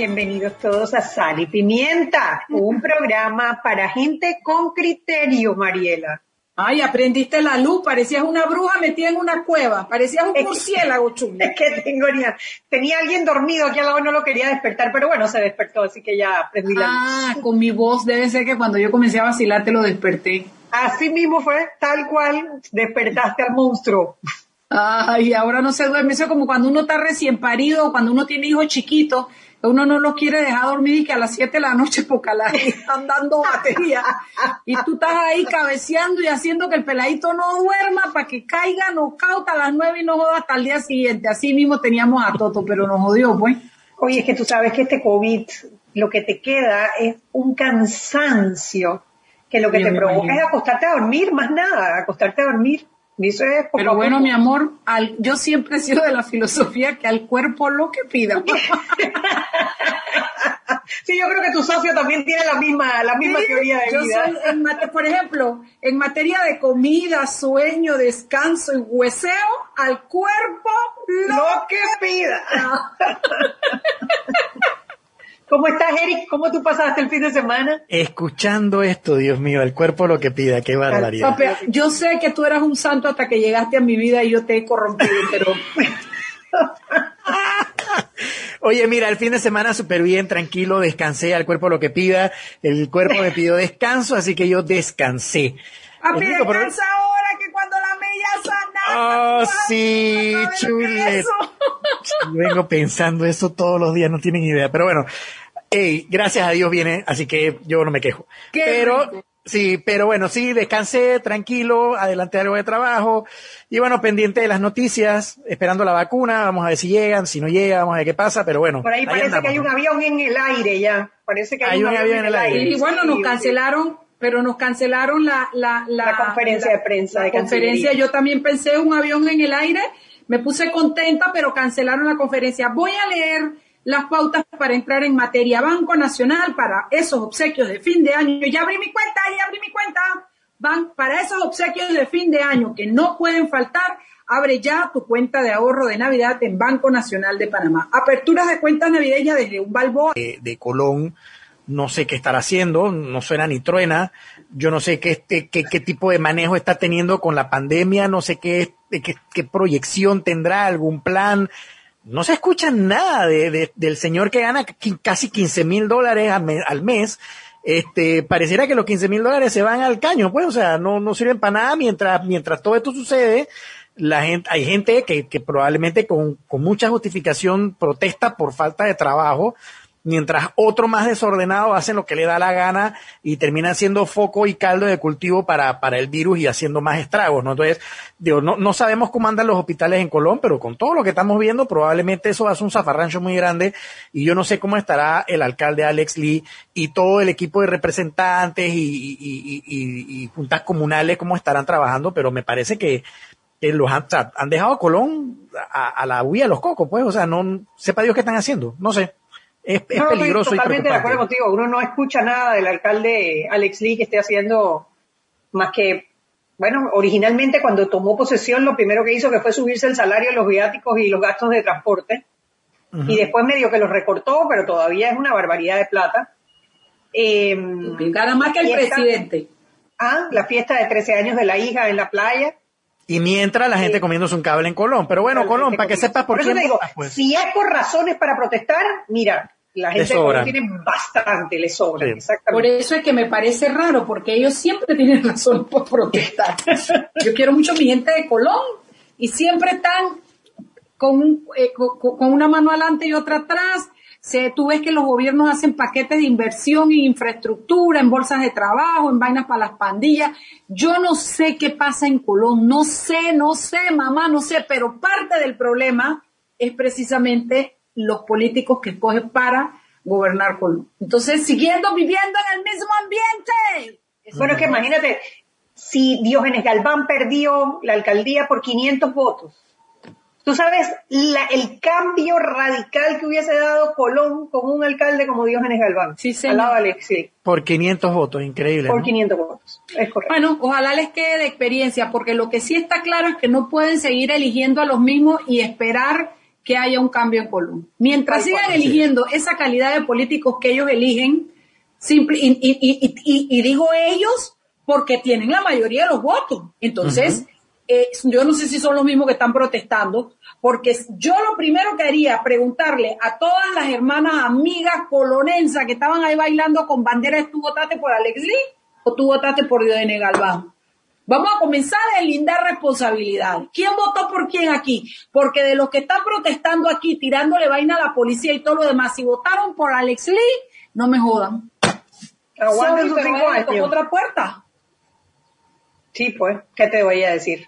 Bienvenidos todos a Sal y Pimienta, un programa para gente con criterio, Mariela. Ay, aprendiste la luz, parecías una bruja metida en una cueva, parecías un murciélago chulo. Es que tengo, tenía alguien dormido aquí al lado, no lo quería despertar, pero bueno, se despertó, así que ya aprendí la Ah, con mi voz debe ser que cuando yo comencé a vacilar te lo desperté. Así mismo fue, tal cual, despertaste al monstruo. Ay, ahora no se duerme, eso es como cuando uno está recién parido, cuando uno tiene hijos chiquitos, uno no lo quiere dejar dormir y que a las 7 de la noche porque la están dando batería y tú estás ahí cabeceando y haciendo que el peladito no duerma para que caiga no cauta a las 9 y no joda hasta el día siguiente. Así mismo teníamos a Toto, pero nos jodió, pues. Oye, es que tú sabes que este COVID lo que te queda es un cansancio que lo que te provoca es acostarte a dormir, más nada, acostarte a dormir. Pero bueno, mi amor, al, yo siempre he sido de la filosofía que al cuerpo lo que pida. sí, yo creo que tu socio también tiene la misma, la misma teoría de vida. por ejemplo, en materia de comida, sueño, descanso y hueseo, al cuerpo lo, que pida. ¿Cómo estás, Eric? ¿Cómo tú pasaste el fin de semana? Escuchando esto, Dios mío, el cuerpo lo que pida, qué barbaridad. yo sé que tú eras un santo hasta que llegaste a mi vida y yo te he corrompido, pero... Oye, mira, el fin de semana súper bien, tranquilo, descansé, al cuerpo lo que pida, el cuerpo me pidió descanso, así que yo descansé. Papi, descansa ahora que cuando la mella sana. Oh, sí, chulet. Vengo pensando eso todos los días, no tienen idea, pero bueno, hey, gracias a Dios viene, así que yo no me quejo. pero, sí, pero bueno, sí, descansé, tranquilo, adelante algo de trabajo, y bueno, pendiente de las noticias, esperando la vacuna, vamos a ver si llegan, si no llega, vamos a ver qué pasa, pero bueno. Por ahí, parece que hay un avión en el aire ya, parece que hay, un, avión, en el aire. Y bueno, nos cancelaron pero nos cancelaron la, la, la, conferencia de prensa. La conferencia, yo también pensé un avión en el aire, me puse contenta, pero cancelaron la conferencia. Voy a leer las pautas para entrar en materia. Banco Nacional para esos obsequios de fin de año. Ya abrí mi cuenta, ya abrí mi cuenta. Van para esos obsequios de fin de año que no pueden faltar. Abre ya tu cuenta de ahorro de Navidad en Banco Nacional de Panamá. Aperturas de cuentas navideñas desde un balboa. De, Colón, no sé qué estará haciendo, no suena ni truena. Yo no sé qué, qué, qué, tipo de manejo está teniendo con la pandemia, no sé qué, qué, qué proyección tendrá, algún plan no se escucha nada de, del señor que gana casi 15 mil dólares al mes. Este, pareciera que los 15 mil dólares se van al caño, pues, o sea, no, no sirven para nada mientras, mientras todo esto sucede. La gente, hay gente que, que probablemente con, con mucha justificación protesta por falta de trabajo, mientras otro más desordenado hacen lo que le da la gana y terminan siendo foco y caldo de cultivo para, para el virus y haciendo más estragos, ¿no? Entonces, digo, no, no sabemos cómo andan los hospitales en Colón, pero con todo lo que estamos viendo, probablemente eso hace un zafarrancho muy grande y yo no sé cómo estará el alcalde Alex Lee y todo el equipo de representantes y, y, y, y juntas comunales, cómo estarán trabajando, pero me parece que, los han, han dejado a Colón a, a la huida de los cocos, pues, o sea, no, sepa Dios qué están haciendo, no sé. Es, es peligroso. Estoy totalmente de acuerdo contigo. Uno no escucha nada del alcalde Alex Lee que esté haciendo más que, bueno, originalmente cuando tomó posesión lo primero que hizo que fue subirse el salario, los viáticos y los gastos de transporte. Y después medio que los recortó, pero todavía es una barbaridad de plata. Eh, más que el presidente. Ah, la fiesta de 13 años de la hija en la playa. Y mientras la gente comiéndose un cable en Colón. Pero bueno, Colón, para que sepas por, qué. digo, pues. Si es por razones para protestar, mira, la gente de Colón tiene bastante, le sobra. Por eso es que me parece raro, porque ellos siempre tienen razón por protestar. Yo quiero mucho mi gente de Colón y siempre están con, eh, con, una mano adelante y otra atrás, se, tú ves que los gobiernos hacen paquetes de inversión en infraestructura, en bolsas de trabajo, en vainas para las pandillas. Yo no sé qué pasa en Colón, no sé, no sé, mamá, no sé, pero parte del problema es precisamente los políticos que escogen para gobernar Colón. Entonces, siguiendo viviendo en el mismo ambiente. Bueno, que imagínate, si Diógenes Galván perdió la alcaldía por 500 votos, Tú sabes el cambio radical que hubiese dado Colón con un alcalde como Diógenes Galván. Sí, señor. Al lado de Alexis. Por 500 votos, increíble. Por 500 votos, es correcto. Bueno, ojalá les quede de experiencia, porque lo que sí está claro es que no pueden seguir eligiendo a los mismos y esperar que haya un cambio en Colón. Mientras sigan eligiendo esa calidad de políticos que ellos eligen, simple, y, y, digo ellos porque tienen la mayoría de los votos. Entonces, eh, yo no sé si son los mismos que están protestando, porque yo lo primero que haría, preguntarle a todas las hermanas amigas colonensas que estaban ahí bailando con banderas, ¿tú votaste por Alex Lee o tú votaste por Diodene Galván? Vamos a comenzar a lindar responsabilidad. ¿Quién votó por quién aquí? Porque de los que están protestando aquí, tirándole vaina a la policía y todo lo demás, si votaron por Alex Lee, no me jodan. Aguanten sus otra puerta. Sí, pues, ¿qué te voy a decir?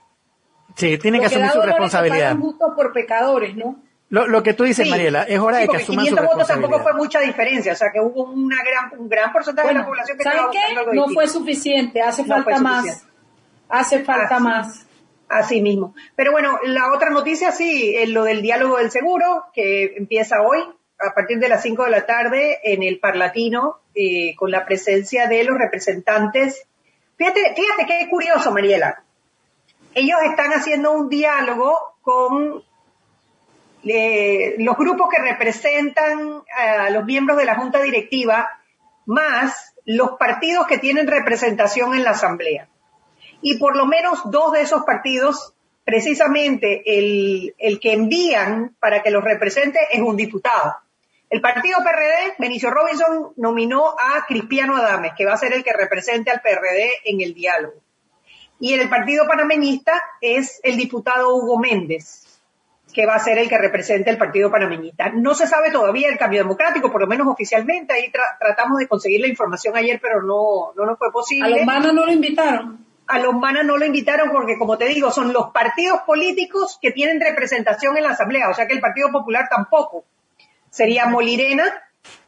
Sí, tienen que asumir su responsabilidad. justo por pecadores, ¿no? Lo, lo, que tú dices, Mariela, es hora de que asuman su votos tampoco fue mucha diferencia, o sea que hubo una gran, un gran porcentaje de la población que ¿saben qué? No fue suficiente, hace falta más. Hace falta más. Así mismo. Pero bueno, la otra noticia sí, es lo del diálogo del seguro, que empieza hoy, a partir de las 5 de la tarde, en el Parlatino, eh, con la presencia de los representantes. Fíjate, fíjate qué curioso, Mariela ellos están haciendo un diálogo con eh, los grupos que representan a los miembros de la Junta Directiva, más los partidos que tienen representación en la Asamblea. Y por lo menos dos de esos partidos, precisamente el, el que envían para que los represente es un diputado. El partido PRD, Benicio Robinson, nominó a Cristiano Adames, que va a ser el que represente al PRD en el diálogo. Y en el Partido Panameñista es el diputado Hugo Méndez, que va a ser el que represente el Partido Panameñista. No se sabe todavía el cambio democrático, por lo menos oficialmente. Ahí tratamos de conseguir la información ayer, pero no, no nos fue posible. ¿A los manas no lo invitaron? A los manas no lo invitaron porque, como te digo, son los partidos políticos que tienen representación en la Asamblea, o sea que el Partido Popular tampoco. Sería Molirena,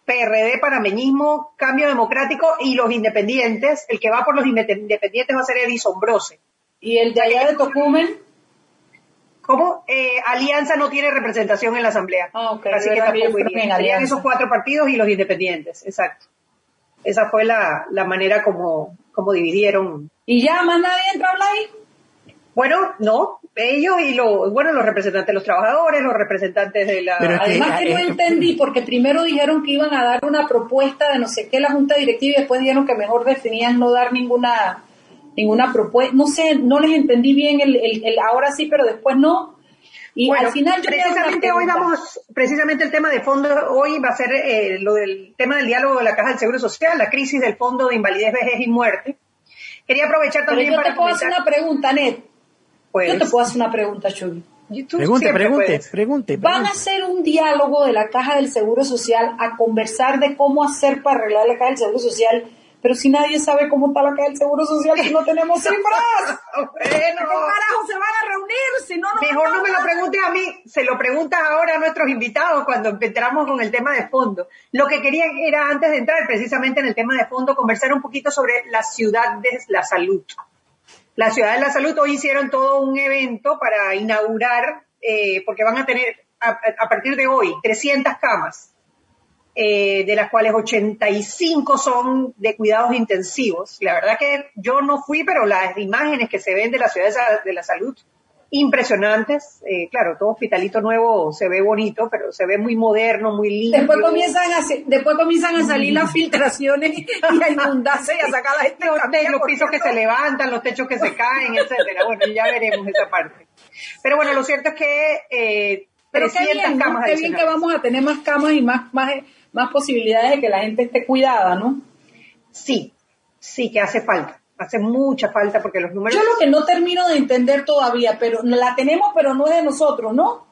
PRD, Panameñismo, Cambio Democrático y los independientes. El que va por los independientes va a ser Edison Brose. ¿Y el de allá de Tocumen? ¿Cómo? Eh, Alianza no tiene representación en la Asamblea. Ah, Así que tampoco irían. esos cuatro partidos y los independientes, exacto. Esa fue la, la manera como, como dividieron. ¿Y ya más nadie entra a hablar ahí? Bueno, no, ellos y los, bueno, los representantes de los trabajadores, los representantes de la... Además que no entendí, porque primero dijeron que iban a dar una propuesta de no sé qué la Junta Directiva y después dijeron que mejor definían no dar ninguna ninguna propuesta. No sé, no les entendí bien el, el, ahora sí, pero después no. Y al final precisamente hoy vamos, precisamente el tema de fondo hoy va a ser eh, lo del tema del diálogo de la Caja del Seguro Social, la crisis del Fondo de Invalidez, Vejez y Muerte. Quería aprovechar también pero yo te puedo hacer una pregunta, Net. Yo te puedo hacer una pregunta, Chuy. Pregunte, pregunte, pregunte, Van a hacer un diálogo de la Caja del Seguro Social a conversar de cómo hacer para arreglar la Caja del Seguro Social, pero si nadie sabe cómo está la Caja del Seguro Social, si no tenemos cifras. bueno. ¿Cómo carajo se van a reunir si no Mejor no me lo preguntes a mí, se lo preguntas ahora a nuestros invitados cuando entramos con el tema de fondo. Lo que quería era, antes de entrar precisamente en el tema de fondo, conversar un poquito sobre la ciudad de la salud. La Ciudad de la Salud hoy hicieron todo un evento para inaugurar, eh, porque van a tener a, partir de hoy 300 camas, eh, de las cuales 85 son de cuidados intensivos. La verdad que yo no fui, pero las imágenes que se ven de la Ciudad de la Salud impresionantes. Eh, claro, todo hospitalito nuevo se ve bonito, pero se ve muy moderno, muy lindo. Después comienzan a, después comienzan a salir las filtraciones y a inundarse y a sacar la gente. Los, pisos que se levantan, los techos que se caen, etcétera. Bueno, ya veremos esa parte. Pero bueno, lo cierto es que eh, pero qué bien, qué bien que vamos a tener más camas y más, más, más posibilidades de que la gente esté cuidada, ¿no? Sí, sí que hace falta hace mucha falta porque los números... Yo lo que no termino de entender todavía, pero la tenemos, pero no es de nosotros, ¿no?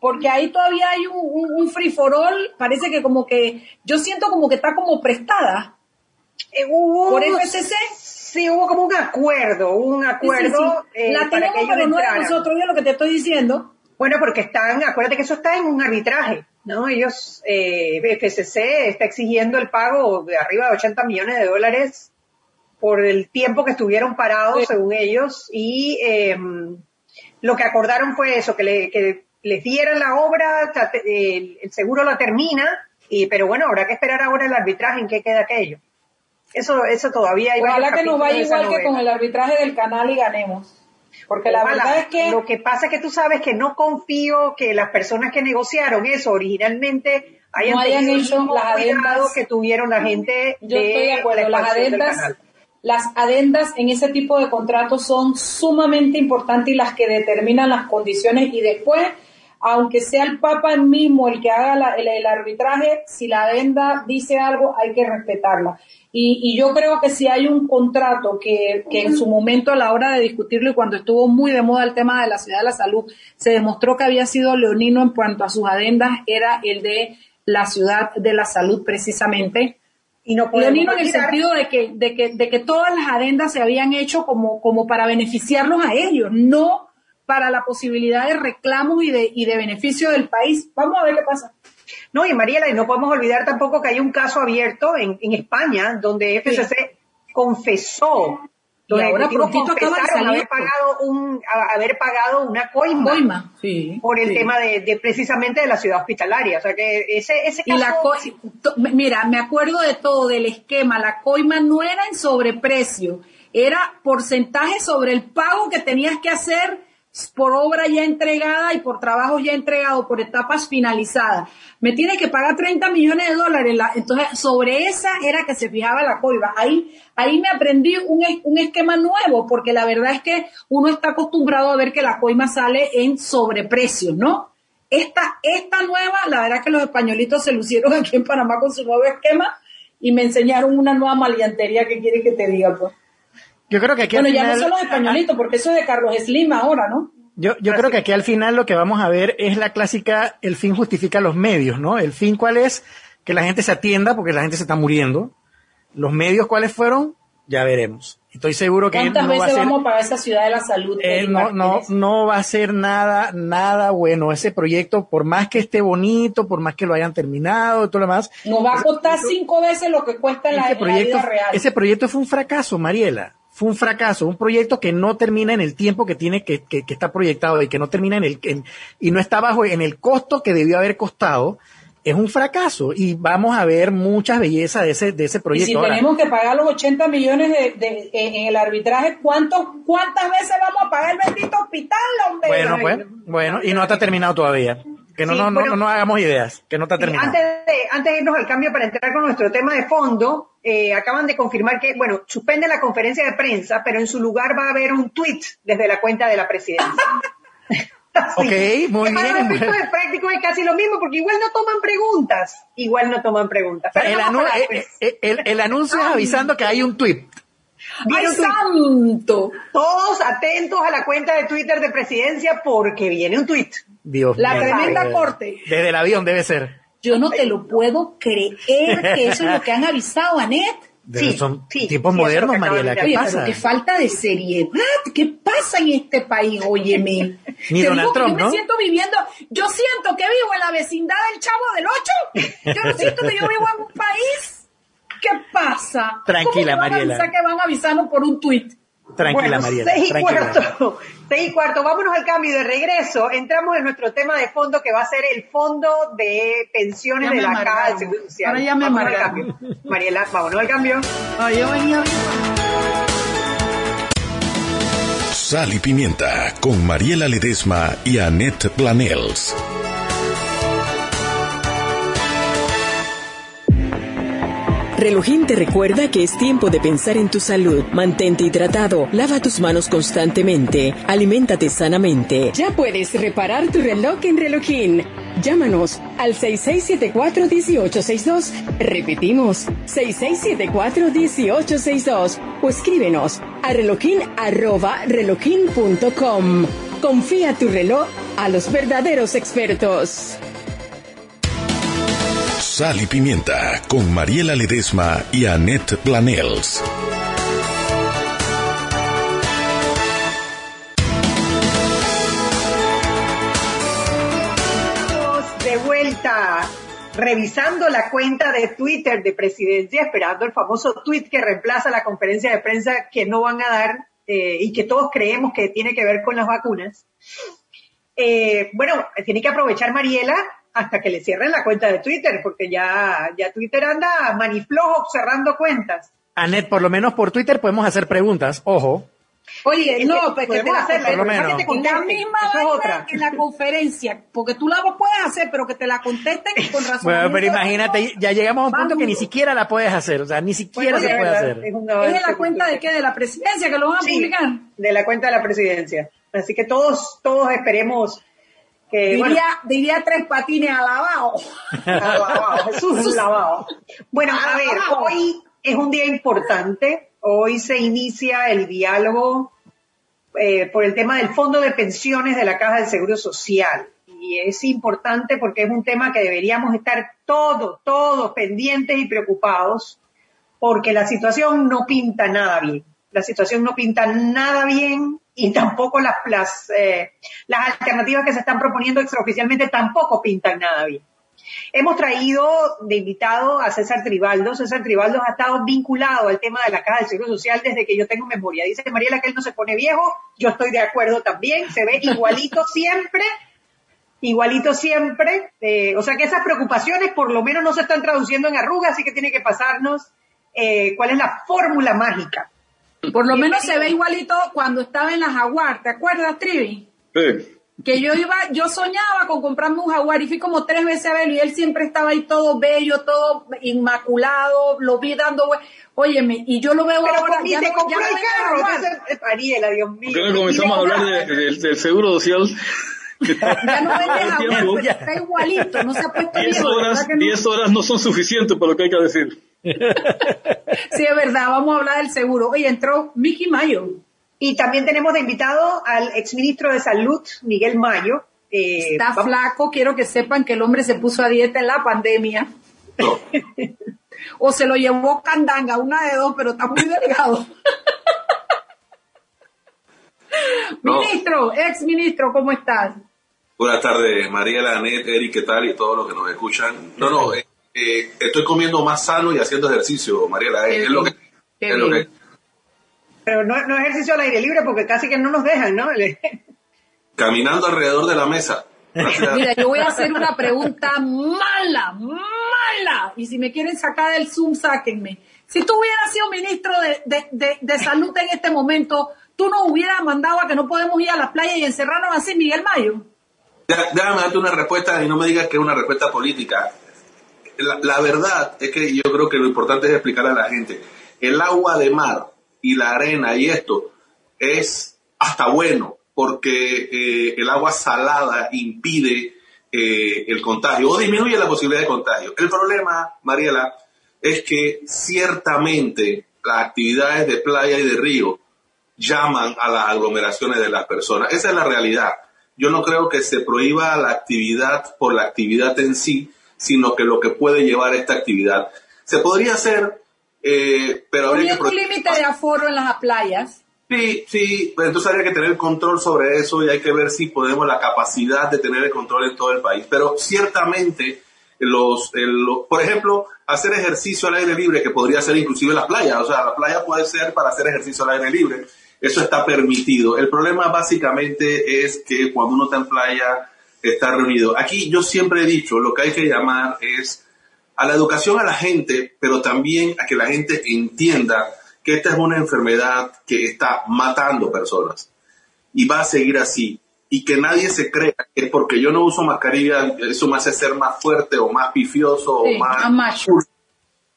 porque ahí todavía hay un, un, free for all, parece que como que, yo siento como que está como prestada. Eh, por FCC. Sí, hubo como un acuerdo, un acuerdo. Eh, la tenemos, pero no es nosotros, es lo que te estoy diciendo. Bueno, porque están, acuérdate que eso está en un arbitraje, ¿no? Ellos, eh, FCC está exigiendo el pago de arriba de 80 millones de dólares por el tiempo que estuvieron parados, según ellos, y em, lo que acordaron fue eso, que, le, que les dieran la obra, el, seguro la termina, y, pero bueno, habrá que esperar ahora el arbitraje en qué queda aquello. Eso, eso todavía hay Ojalá que nos vaya igual que con el arbitraje del canal y ganemos. Porque la verdad es que... Lo que pasa es que tú sabes que no confío que las personas que negociaron eso originalmente hayan, no hayan hecho las adendas. que tuvieron la gente Yo estoy de acuerdo, las adendas, las adendas en ese tipo de contratos son sumamente importantes y las que determinan las condiciones y después aunque sea el Papa mismo el que haga el, arbitraje, si la adenda dice algo, hay que respetarla. Y, yo creo que si hay un contrato que, que, en su momento a la hora de discutirlo y cuando estuvo muy de moda el tema de la ciudad de la salud, se demostró que había sido leonino en cuanto a sus adendas, era el de la ciudad de la salud precisamente. Y no leonino en el sentido de que, de que, de que todas las adendas se habían hecho como, como para beneficiarlos a ellos, no para la posibilidad de reclamos y de, y de beneficio del país. Vamos a ver qué pasa. No, y Mariela, y no podemos olvidar tampoco que hay un caso abierto en, en España donde FCC confesó. Y ahora prontito acaba de haber pagado un haber pagado una coima, por el tema de, precisamente de la ciudad hospitalaria. O sea que ese ese caso y la mira me acuerdo de todo del esquema. La coima no era en sobreprecio era porcentaje sobre el pago que tenías que hacer por obra ya entregada y por trabajos ya entregados, por etapas finalizadas. Me tiene que pagar 30 millones de dólares. entonces, sobre esa era que se fijaba la coiba. Ahí, ahí me aprendí un, un, esquema nuevo, porque la verdad es que uno está acostumbrado a ver que la coima sale en sobreprecios, ¿no? Esta, esta nueva, la verdad es que los españolitos se lucieron aquí en Panamá con su nuevo esquema y me enseñaron una nueva maleantería que quiere que te diga, pues. Yo creo que aquí bueno, ya no son los españolitos, porque eso es de Carlos Slim ahora, ¿no? Yo, yo creo que aquí al final lo que vamos a ver es la clásica, el fin justifica los medios, ¿no? El fin cuál es que la gente se atienda porque la gente se está muriendo. Los medios cuáles fueron, ya veremos. Estoy seguro que ¿Cuántas veces vamos para esa ciudad de la salud? Eh, no, no, no va a ser nada, nada bueno. Ese proyecto, por más que esté bonito, por más que lo hayan terminado y todo lo demás. Nos va a costar cinco veces lo que cuesta la, proyecto, vida real. Ese proyecto fue un fracaso, Mariela fue un fracaso, un proyecto que no termina en el tiempo que tiene que, que, está proyectado y que no termina en el y no está bajo en el costo que debió haber costado. Es un fracaso y vamos a ver muchas bellezas de ese, de ese proyecto. Y si tenemos que pagar los 80 millones de, en el arbitraje, ¿cuánto, ¿cuántas veces vamos a pagar el bendito hospital, hombre? Bueno, pues, bueno, y no está terminado todavía. Que no, no, no, no, hagamos ideas, que no está terminado. Antes de, antes de irnos al cambio para entrar con nuestro tema de fondo, eh, acaban de confirmar que, bueno, suspende la conferencia de prensa, pero en su lugar va a haber un tweet desde la cuenta de la presidencia. ok, muy bien. Para los de práctico es casi lo mismo, porque igual no toman preguntas. Igual no toman preguntas. el, eh, eh, el, anuncio es avisando que hay un tweet. ¡Ay, santo! Todos atentos a la cuenta de Twitter de presidencia porque viene un tweet. Dios La tremenda corte. Desde el avión debe ser. Yo no te lo puedo creer que eso es lo que han avisado, Anet. Sí, son tiempos modernos, Mariela. ¿Qué pasa? Pero qué falta de seriedad. ¿Qué pasa en este país? Óyeme. Ni Donald Trump, yo me siento viviendo, yo siento que vivo en la vecindad del Chavo del Ocho. Yo no siento que yo vivo en un país. ¿Qué pasa? Tranquila, ¿Cómo Mariela. que van avisando por un tuit. Tranquila, Mariela. Seis y cuarto. Seis y cuarto. Vámonos al cambio de regreso. Entramos en nuestro tema de fondo que va a ser el fondo de pensiones de la Caja de Seguro Social. Ahora ya me Mariela, vámonos al cambio. Ay, yo venía Sal y Pimienta con Mariela Ledesma y Annette Planels. Relojín te recuerda que es tiempo de pensar en tu salud. Mantente hidratado, lava tus manos constantemente, aliméntate sanamente. Ya puedes reparar tu reloj en Relojín. Llámanos al 6674-1862. Repetimos, 6674-1862. O escríbenos a relojin.com. Confía tu reloj a los verdaderos expertos. Sal y Pimienta con Mariela Ledesma y Annette Planels. de vuelta revisando la cuenta de Twitter de presidencia, esperando el famoso tweet que reemplaza la conferencia de prensa que no van a dar eh, y que todos creemos que tiene que ver con las vacunas. Eh, bueno, tiene que aprovechar Mariela hasta que le cierren la cuenta de Twitter, porque ya, ya Twitter anda maniflojo cerrando cuentas. Anet, por lo menos por Twitter podemos hacer preguntas, ojo. Oye, no, pues que te la, hacerla, por lo que menos. te contesten. la misma es otra. que la conferencia, porque tú la puedes hacer, pero que te la contesten con razón. Bueno, pero imagínate, ya llegamos a un punto que ni siquiera la puedes hacer, o sea, ni siquiera se de puede hacer. es un ¿Es avance de la cuenta de qué? ¿De la presidencia que lo van a Sí, publicar? de la cuenta de la presidencia. Así que todos, todos esperemos que, bueno, Diría, diría tres patines alabado. Lavado, Jesús lavado. Bueno, a ver, hoy es un día importante. Hoy se inicia el diálogo eh, por el tema del fondo de pensiones de la Caja del Seguro Social. Y es importante porque es un tema que deberíamos estar todos, todos pendientes y preocupados porque la situación no pinta nada bien. La situación no pinta nada bien y tampoco las, las, eh, las alternativas que se están proponiendo extraoficialmente tampoco pintan nada bien. Hemos traído de invitado a César Tribaldo. César Tribaldo ha estado vinculado al tema de la Caja del Seguro Social desde que yo tengo memoria. Dice Mariela que él no se pone viejo. Yo estoy de acuerdo también. Se ve igualito siempre. Igualito siempre. Eh, o sea que esas preocupaciones por lo menos no se están traduciendo en arrugas, así que tiene que pasarnos eh, cuál es la fórmula mágica. Por lo menos se ve igualito cuando estaba en la Jaguar. ¿Te acuerdas, Trivi? Sí. Que yo iba, yo soñaba con comprarme un Jaguar y fui como tres veces a verlo y él siempre estaba ahí todo bello, todo inmaculado, lo vi dando, óyeme, y yo lo veo Pero ahora, ya se no, compró ya no el vende carro. Entonces, Mariela, Dios mío. ¿Por qué no comenzamos a hablar de- de- del seguro social? Ya no vende Jaguar, pero está igualito, no se ha puesto 10 viejo, horas, ¿verdad que no? 10 horas no son suficientes para lo que hay que decir. Sí, es verdad, vamos a hablar del seguro. Oye, entró Mickey Mayo. Y también tenemos de invitado al exministro de Salud, Miguel Mayo. Eh, Está vamos- flaco, quiero que sepan que el hombre se puso a dieta en la pandemia. o se lo llevó candanga, una de dos, pero está muy delgado. No. Ministro, ex ministro, ¿cómo estás? Buenas tardes, Mariela, Anet, Eric, ¿qué tal? Y todos los que nos escuchan. No, no, eh, eh, estoy comiendo más sano y haciendo ejercicio, Mariela. Qué Es, es lo que, bien, qué es lo bien. que- Pero no, no ejercicio al aire libre porque casi que no nos dejan, ¿no? caminando alrededor de la mesa. Mira, yo voy a hacer una pregunta mala, mala. Y si me quieren sacar del Zoom, sáquenme. Si tú hubieras sido ministro de, de, de, de salud en este momento, tú nos hubieras mandado a que no podemos ir a la playa y encerrarnos así, Miguel Mayo. Ya- Déjame darte una respuesta y no me digas que es una respuesta política. La, verdad es que yo creo que lo importante es explicar a la gente. El agua de mar y la arena y esto es hasta bueno porque eh, el agua salada impide eh, el contagio o disminuye la posibilidad de contagio. El problema, Mariela, es que ciertamente las actividades de playa y de río llaman a las aglomeraciones de las personas. Esa es la realidad. Yo no creo que se prohíba la actividad por la actividad en sí, sino que lo que puede llevar esta actividad. Se podría hacer, eh, pero habría que... Un límite de aforo en las playas. Sí, sí, entonces habría que tener control sobre eso y hay que ver si podemos la capacidad de tener el control en todo el país. Pero ciertamente, los, el- lo- por ejemplo, hacer ejercicio al aire libre, que podría ser inclusive la playa, o sea, la playa puede ser para hacer ejercicio al aire libre, eso está permitido. El problema básicamente es que cuando uno está en playa, está reunido. Aquí yo siempre he dicho, lo que hay que llamar es a la educación a la gente, pero también a que la gente entienda que esta es una enfermedad que está matando personas y va a seguir así. Y que nadie se crea que porque yo no uso mascarilla, eso me hace ser más fuerte o más pifioso Sí, o más... más macho.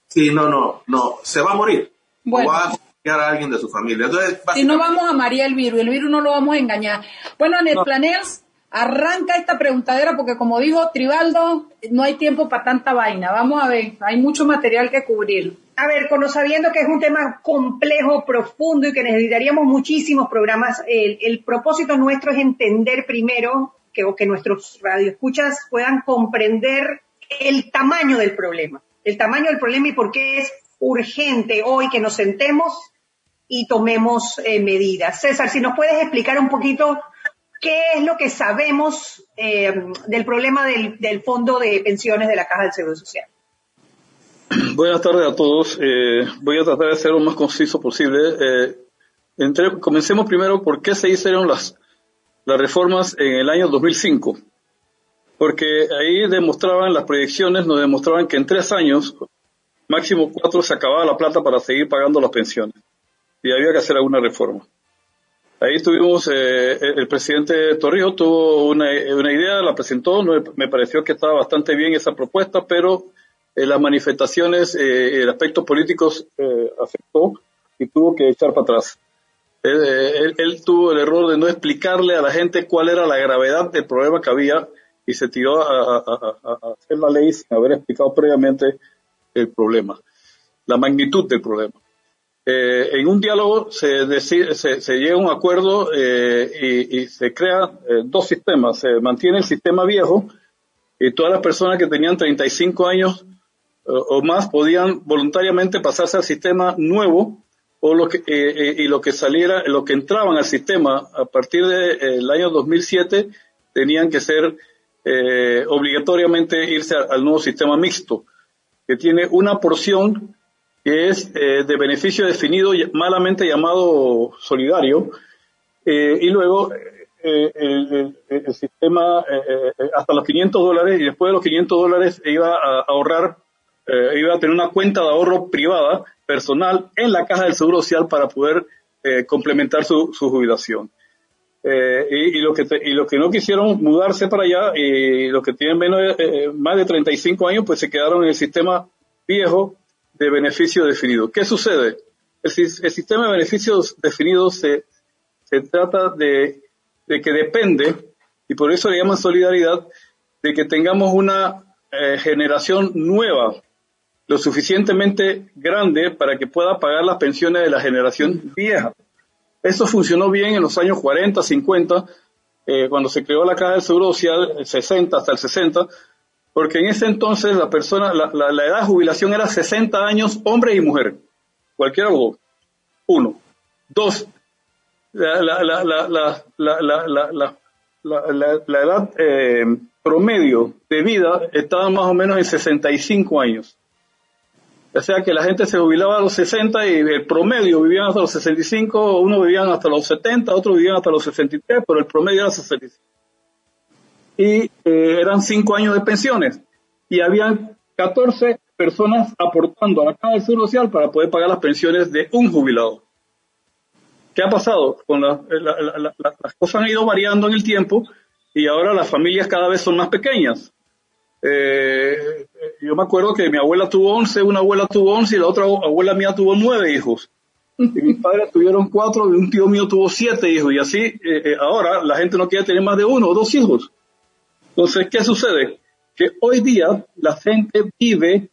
Sí, no, no, no, se va a morir. Bueno. O va a a alguien de su familia. Entonces, Si no vamos a María el virus, el virus no lo vamos a engañar. Bueno, Anet Planels, arranca esta preguntadera porque como dijo Tribaldo, no hay tiempo para tanta vaina. Vamos a ver, hay mucho material que cubrir. A ver, con- sabiendo que es un tema complejo, profundo y que necesitaríamos muchísimos programas, el, propósito nuestro es entender primero que, o que nuestros radioescuchas puedan comprender el tamaño del problema, el tamaño del problema y por qué es urgente hoy que nos sentemos y tomemos eh, medidas. César, si nos puedes explicar un poquito qué es lo que sabemos eh, del problema del, fondo de pensiones de la Caja del Seguro Social. Buenas tardes a todos. Eh, voy a tratar de ser lo más conciso posible. Entre, comencemos primero por qué se hicieron las, las reformas en el año 2005 porque ahí demostraban, las proyecciones nos demostraban que en tres años, máximo cuatro, se acababa la plata para seguir pagando las pensiones. Y había que hacer alguna reforma. Ahí tuvimos, eh, el presidente Torrijos tuvo una, idea, la presentó, me pareció que estaba bastante bien esa propuesta, pero eh, las manifestaciones, eh, el aspecto político afectó y tuvo que echar para atrás. él, tuvo el error de no explicarle a la gente cuál era la gravedad del problema que había y se tiró a, hacer la ley sin haber explicado previamente el problema, la magnitud del problema. Eh, en un diálogo se, decide, se, llega a un acuerdo eh, y, se crean eh, dos sistemas. Se mantiene el sistema viejo y todas las personas que tenían 35 años o más podían voluntariamente pasarse al sistema nuevo o lo que, y lo que saliera, lo que entraban al sistema a partir del año 2007 tenían que ser obligatoriamente irse al nuevo sistema mixto, que tiene una porción es eh, de beneficio definido, malamente llamado solidario, eh, y luego el, sistema hasta los 500 dólares, y después de los 500 dólares iba a ahorrar, iba a tener una cuenta de ahorro privada, personal, en la caja del Seguro Social para poder complementar su jubilación. Eh, y, y, lo que y los que no quisieron mudarse para allá y los que tienen menos eh, más de 35 años pues se quedaron en el sistema viejo de beneficio definido. ¿Qué sucede? El, sistema de beneficios definidos se, se trata de, de, que depende, y por eso le llaman solidaridad, de que tengamos una eh, generación nueva, lo suficientemente grande para que pueda pagar las pensiones de la generación vieja. Eso funcionó bien en los años 40, 50, eh, cuando se creó la Caja del Seguro Social, el 60 hasta el 60, porque en ese entonces la persona, la, edad de jubilación era 60 años, hombre y mujer, cualquiera de los Uno. Dos, la, la edad eh, promedio de vida estaba más o menos en 65 años. O sea que la gente se jubilaba a los 60 y el promedio vivían hasta los 65, unos vivían hasta los 70, otros vivían hasta los 63, pero el promedio era 65. Y eh, eran 5 años de pensiones. Y habían 14 personas aportando a la Caja del Seguro Social para poder pagar las pensiones de un jubilado. ¿Qué ha pasado? Con las cosas han ido variando en el tiempo y ahora las familias cada vez son más pequeñas. Eh, yo me acuerdo que mi abuela tuvo 11, una abuela tuvo 11 y la otra abuela mía tuvo 9 hijos. Y mis padres tuvieron 4 y un tío mío tuvo 7 hijos. Y así, eh, eh, ahora la gente no quiere tener más de uno o dos hijos. Entonces, ¿qué sucede? Que hoy día la gente vive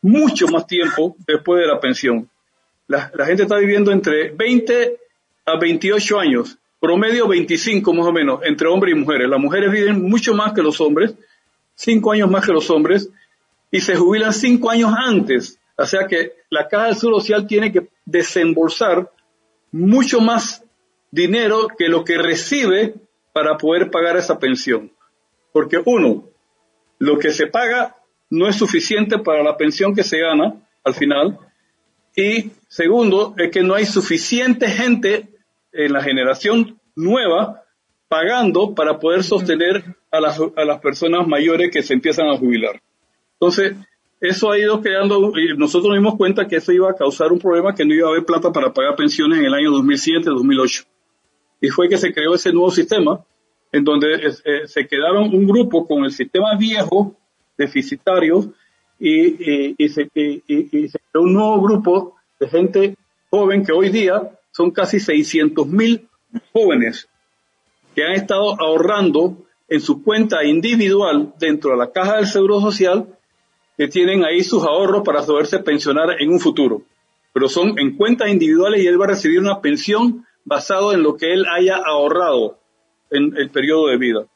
mucho más tiempo después de la pensión. La, gente está viviendo entre 20 a 28 años, promedio 25 más o menos, entre hombres y mujeres. Las mujeres viven mucho más que los hombres cinco años más que los hombres y se jubilan cinco años antes. O sea que la Caja del Seguro Social tiene que desembolsar mucho más dinero que lo que recibe para poder pagar esa pensión. Porque uno, lo que se paga no es suficiente para la pensión que se gana al final. Y segundo, es que no hay suficiente gente en la generación nueva pagando para poder sostener a las, a las personas mayores que se empiezan a jubilar. Entonces, eso ha ido quedando, y nosotros nos dimos cuenta que eso iba a causar un problema que no iba a haber plata para pagar pensiones en el año 2007-2008. Y fue que se creó ese nuevo sistema, en donde eh, se quedaron un grupo con el sistema viejo, deficitario, y, se, y, se creó un nuevo grupo de gente joven que hoy día son casi 600 mil jóvenes que han estado ahorrando en su cuenta individual dentro de la caja del Seguro Social, que tienen ahí sus ahorros para poderse pensionar en un futuro. Pero son en cuentas individuales y él va a recibir una pensión basado en lo que él haya ahorrado en el periodo de vida.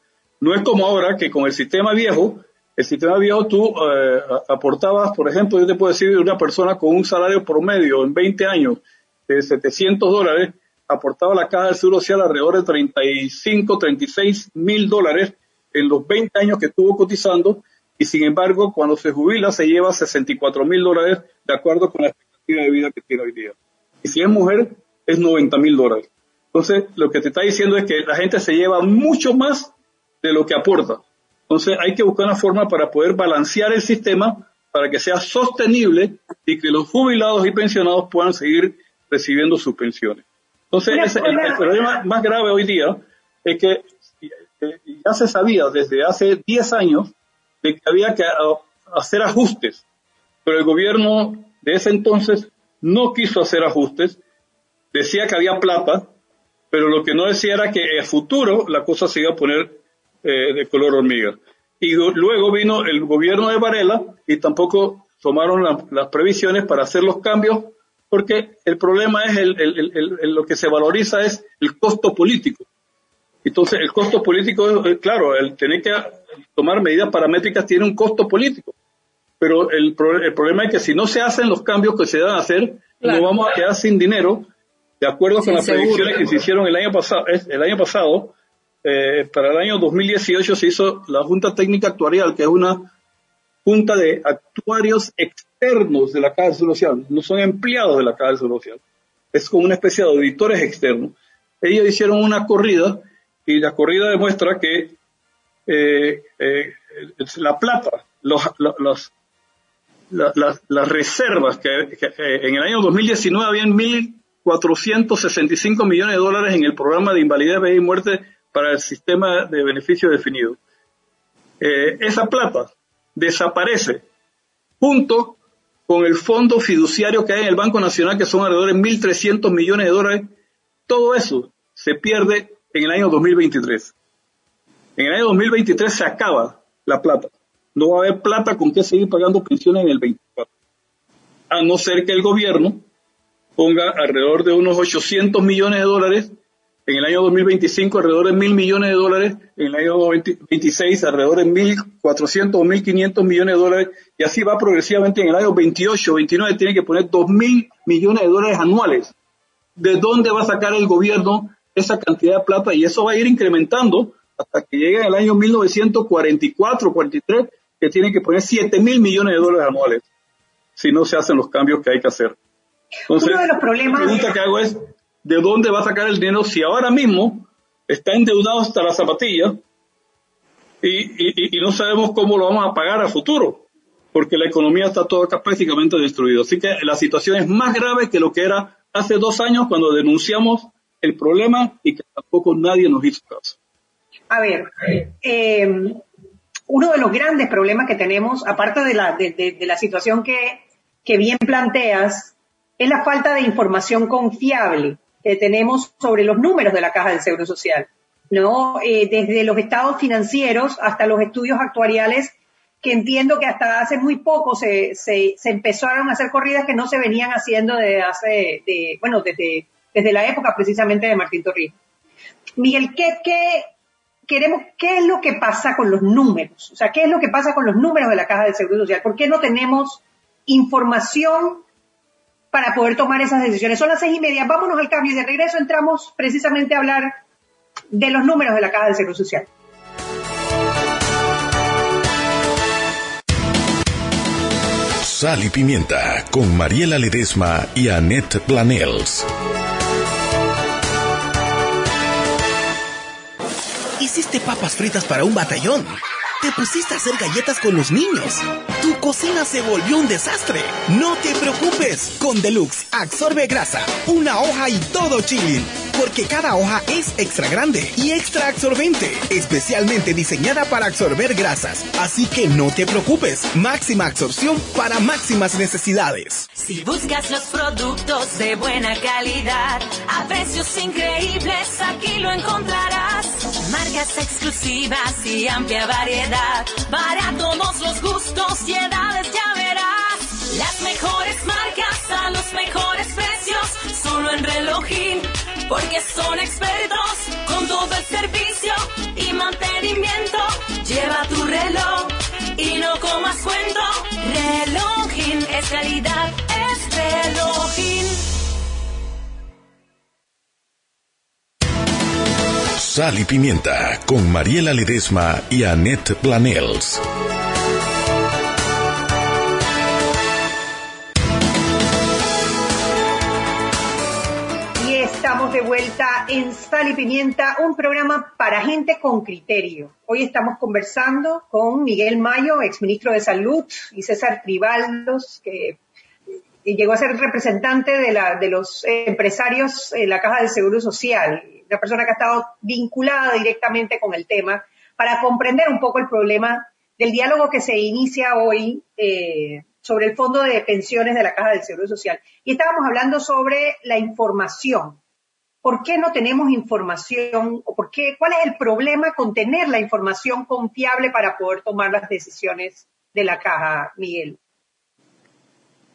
No es como ahora que con el sistema viejo, el sistema viejo tú eh, aportabas, por ejemplo, yo te puedo decir de una persona con un salario promedio en 20 años de 700 dólares, aportaba la Caja del Seguro Social alrededor de 35, 36 mil dólares en los 20 años que estuvo cotizando y sin embargo cuando se jubila se lleva 64 mil dólares de acuerdo con la expectativa de vida que tiene hoy día. Y si es mujer es 90 mil dólares. Entonces lo que te está diciendo es que la gente se lleva mucho más de lo que aporta. Entonces hay que buscar una forma para poder balancear el sistema para que sea sostenible y que los jubilados y pensionados puedan seguir recibiendo sus pensiones. Entonces el problema más grave hoy día es que ya se sabía desde hace 10 años de que había que hacer ajustes, pero el gobierno de ese entonces no quiso hacer ajustes, decía que había plata, pero lo que no decía era que en el futuro la cosa se iba a poner eh, de color hormiga. Y luego vino el gobierno de Varela y tampoco tomaron las previsiones para hacer los cambios, porque el problema es lo que se valoriza es el costo político. Entonces, el costo político, eh, claro, el tener que tomar medidas paramétricas tiene un costo político. Pero el, problema es que si no se hacen los cambios que se deben hacer, nos vamos a quedar sin dinero, de acuerdo con las predicciones que se hicieron el año pasado. El año pasado, eh, para el año 2018 se hizo la Junta Técnica Actuarial, que es una junta de actuarios externos de la Caja Social, no son empleados de la Caja Social. Es como una especie de auditores externos. Ellos hicieron una corrida y la corrida demuestra que eh, eh, la plata, los, las reservas que, en el año 2019 habían 1.465 millones de dólares en el programa de invalidez, y muerte para el sistema de beneficio definido. Eh, esa plata desaparece junto con el fondo fiduciario que hay en el Banco Nacional, que son alrededor de 1.300 millones de dólares. Todo eso se pierde en el año 2023. En el año 2023 se acaba la plata. No va a haber plata con que seguir pagando pensiones en el 24. A no ser que el gobierno ponga alrededor de unos 800 millones de dólares en el año 2025 alrededor de mil millones de dólares, en el año 2026 alrededor de 1.400 o 1.500 millones de dólares, y así va progresivamente en el año 28, 29 tiene que poner 2.000 millones de dólares anuales. ¿De dónde va a sacar el gobierno esa cantidad de plata y eso va a ir incrementando hasta que llegue el año 1944, 43, que tienen que poner 7 mil millones de dólares anuales si no se hacen los cambios que hay que hacer. Entonces, Uno de los problemas... la pregunta que hago es, ¿de dónde va a sacar el dinero si ahora mismo está endeudado hasta la zapatilla y, y, no sabemos cómo lo vamos a pagar a futuro? Porque la economía está toda prácticamente destruida. Así que la situación es más grave que lo que era hace dos años cuando denunciamos el problema y que tampoco nadie nos hizo caso. A ver, eh, uno de los grandes problemas que tenemos, aparte de la, de, la situación que, que bien planteas, es la falta de información confiable que tenemos sobre los números de la Caja del Seguro Social. ¿no? Eh, desde los estados financieros hasta los estudios actuariales, que entiendo que hasta hace muy poco se, se, se empezaron a hacer corridas que no se venían haciendo desde hace, de, bueno, desde desde la época precisamente de Martín Torrijos. Miguel, ¿qué, qué, queremos, ¿qué es lo que pasa con los números? O sea, ¿qué es lo que pasa con los números de la Caja del Seguro Social? ¿Por qué no tenemos información para poder tomar esas decisiones? Son las seis y media, vámonos al cambio y de regreso entramos precisamente a hablar de los números de la Caja del Seguro Social. Sal y Pimienta con Mariela Ledesma y Annette Planels. Hiciste papas fritas para un batallón. Te pusiste a hacer galletas con los niños. Tu cocina se volvió un desastre. No te preocupes. Con Deluxe absorbe grasa, una hoja y todo chilling porque cada hoja es extra grande y extra absorbente, especialmente diseñada para absorber grasas. Así que no te preocupes, máxima absorción para máximas necesidades. Si buscas los productos de buena calidad, a precios increíbles, aquí lo encontrarás. Marcas exclusivas y amplia variedad, para todos los gustos y edades ya verás. Las mejores marcas a los mejores precios, solo en relojín porque son expertos con todo el servicio y mantenimiento. Lleva tu reloj y no comas cuento. Relojín es calidad, es relojín. Sal y pimienta con Mariela Ledesma y Annette Planels. De vuelta en Sal y Pimienta, un programa para gente con criterio. Hoy estamos conversando con Miguel Mayo, exministro de Salud, y César Tribaldos, que llegó a ser representante de, la, de los empresarios en la Caja de Seguro Social, una persona que ha estado vinculada directamente con el tema, para comprender un poco el problema del diálogo que se inicia hoy eh, sobre el fondo de pensiones de la Caja del Seguro Social. Y estábamos hablando sobre la información. ¿Por qué no tenemos información o por qué, cuál es el problema con tener la información confiable para poder tomar las decisiones de la Caja, Miguel?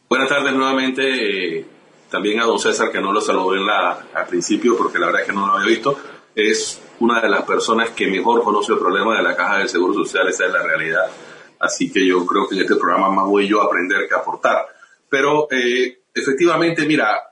Buenas tardes nuevamente. eh, también a don César, que no lo saludé en la, al principio porque la verdad es que no lo había visto. Es una de las personas que mejor conoce el problema de la caja del Seguro Social, esa es la realidad. Así que yo creo que en este programa más voy yo a aprender que aportar. Pero eh, efectivamente, mira,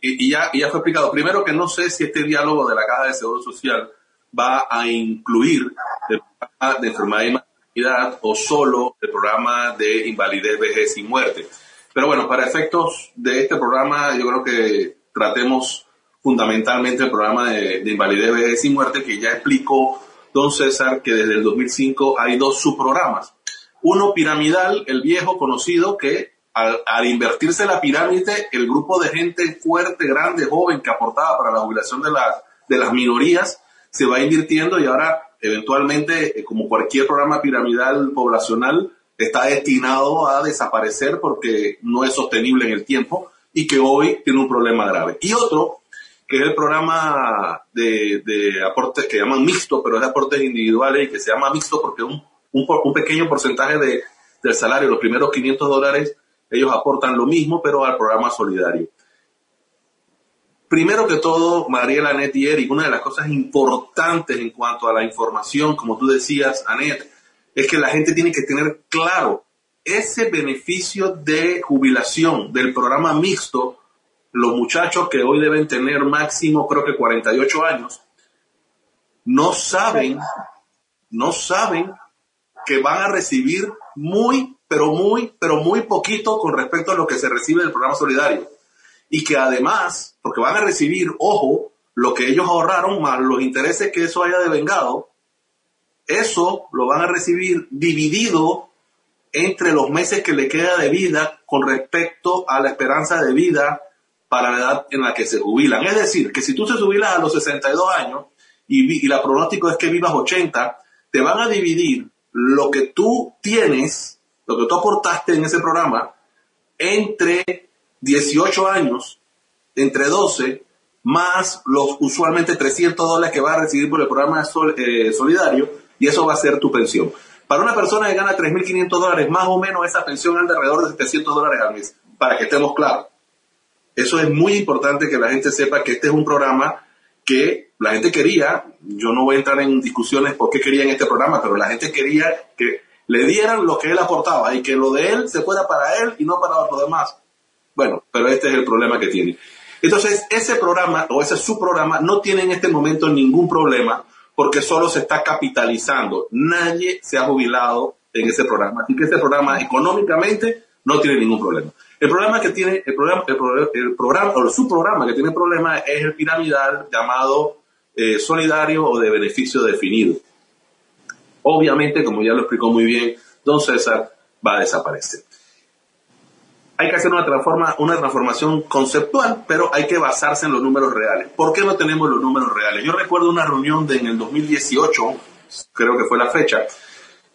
y, ya, ya fue explicado. Primero que no sé si este diálogo de la caja del Seguro Social va a incluir el programa de enfermedad y maternidad o solo el programa de invalidez, vejez y muerte. Pero bueno, para efectos de este programa, yo creo que tratemos fundamentalmente el programa de, de invalidez, vejez y muerte, que ya explicó don César que desde el 2005 hay dos subprogramas. Uno piramidal, el viejo conocido, que al, al invertirse la pirámide, el grupo de gente fuerte, grande, joven que aportaba para la jubilación de, las de las minorías se va invirtiendo y ahora eventualmente, eh, como cualquier programa piramidal poblacional, está destinado a desaparecer porque no es sostenible en el tiempo y que hoy tiene un problema grave. Y otro, que es el programa de, aportes que llaman mixto, pero es de aportes individuales y que se llama mixto porque un, un, un pequeño porcentaje de, del salario, los primeros 500 dólares, ellos aportan lo mismo, pero al programa solidario. Primero que todo, Mariela, Anet y Eric, una de las cosas importantes en cuanto a la información, como tú decías, Anet, es que la gente tiene que tener claro ese beneficio de jubilación del programa mixto, los muchachos que hoy deben tener máximo, creo que 48 años, no saben, no saben que van a recibir muy, pero muy, pero muy poquito con respecto a lo que se recibe del programa solidario. Y que además, porque van a recibir, ojo, lo que ellos ahorraron más los intereses que eso haya devengado, eso lo van a recibir dividido entre los meses que le queda de vida con respecto a la esperanza de vida para la edad en la que se jubilan. Es decir, que si tú te jubilas a los 62 años y, y la pronóstico es que vivas 80, te van a dividir lo que tú tienes, lo que tú aportaste en ese programa, entre 18 años, entre 12, más los usualmente 300 dólares que vas a recibir por el programa eh, solidario, y eso va a ser tu pensión. Para una persona que gana 3.500 dólares, más o menos esa pensión anda alrededor de 700 dólares al mes, para que estemos claros. Eso es muy importante que la gente sepa que este es un programa que la gente quería, yo no voy a entrar en discusiones por qué querían este programa, pero la gente quería que le dieran lo que él aportaba y que lo de él se fuera para él y no para los demás. Bueno, pero este es el problema que tiene. Entonces, ese programa o ese subprograma no tiene en este momento ningún problema porque solo se está capitalizando. Nadie se ha jubilado en ese programa. Así que ese programa económicamente no tiene ningún problema. El problema que tiene, el programa, el, pro- el programa, o el subprograma que tiene problema es el piramidal llamado eh, solidario o de beneficio definido. Obviamente, como ya lo explicó muy bien don César, va a desaparecer. Hay que hacer una, transforma, una transformación conceptual, pero hay que basarse en los números reales. ¿Por qué no tenemos los números reales? Yo recuerdo una reunión de, en el 2018, creo que fue la fecha,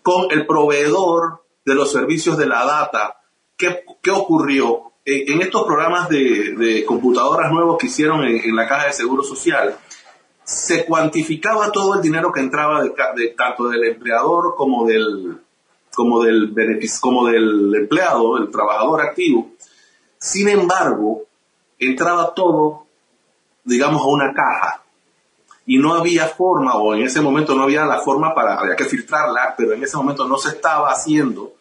con el proveedor de los servicios de la data. ¿Qué, qué ocurrió? En, estos programas de, de computadoras nuevos que hicieron en, en la Caja de Seguro Social, se cuantificaba todo el dinero que entraba tanto del empleador como del como del como del empleado, el trabajador activo. Sin embargo, entraba todo, digamos, a una caja y no había forma, o en ese momento no había la forma para, había que filtrarla, pero en ese momento no se estaba haciendo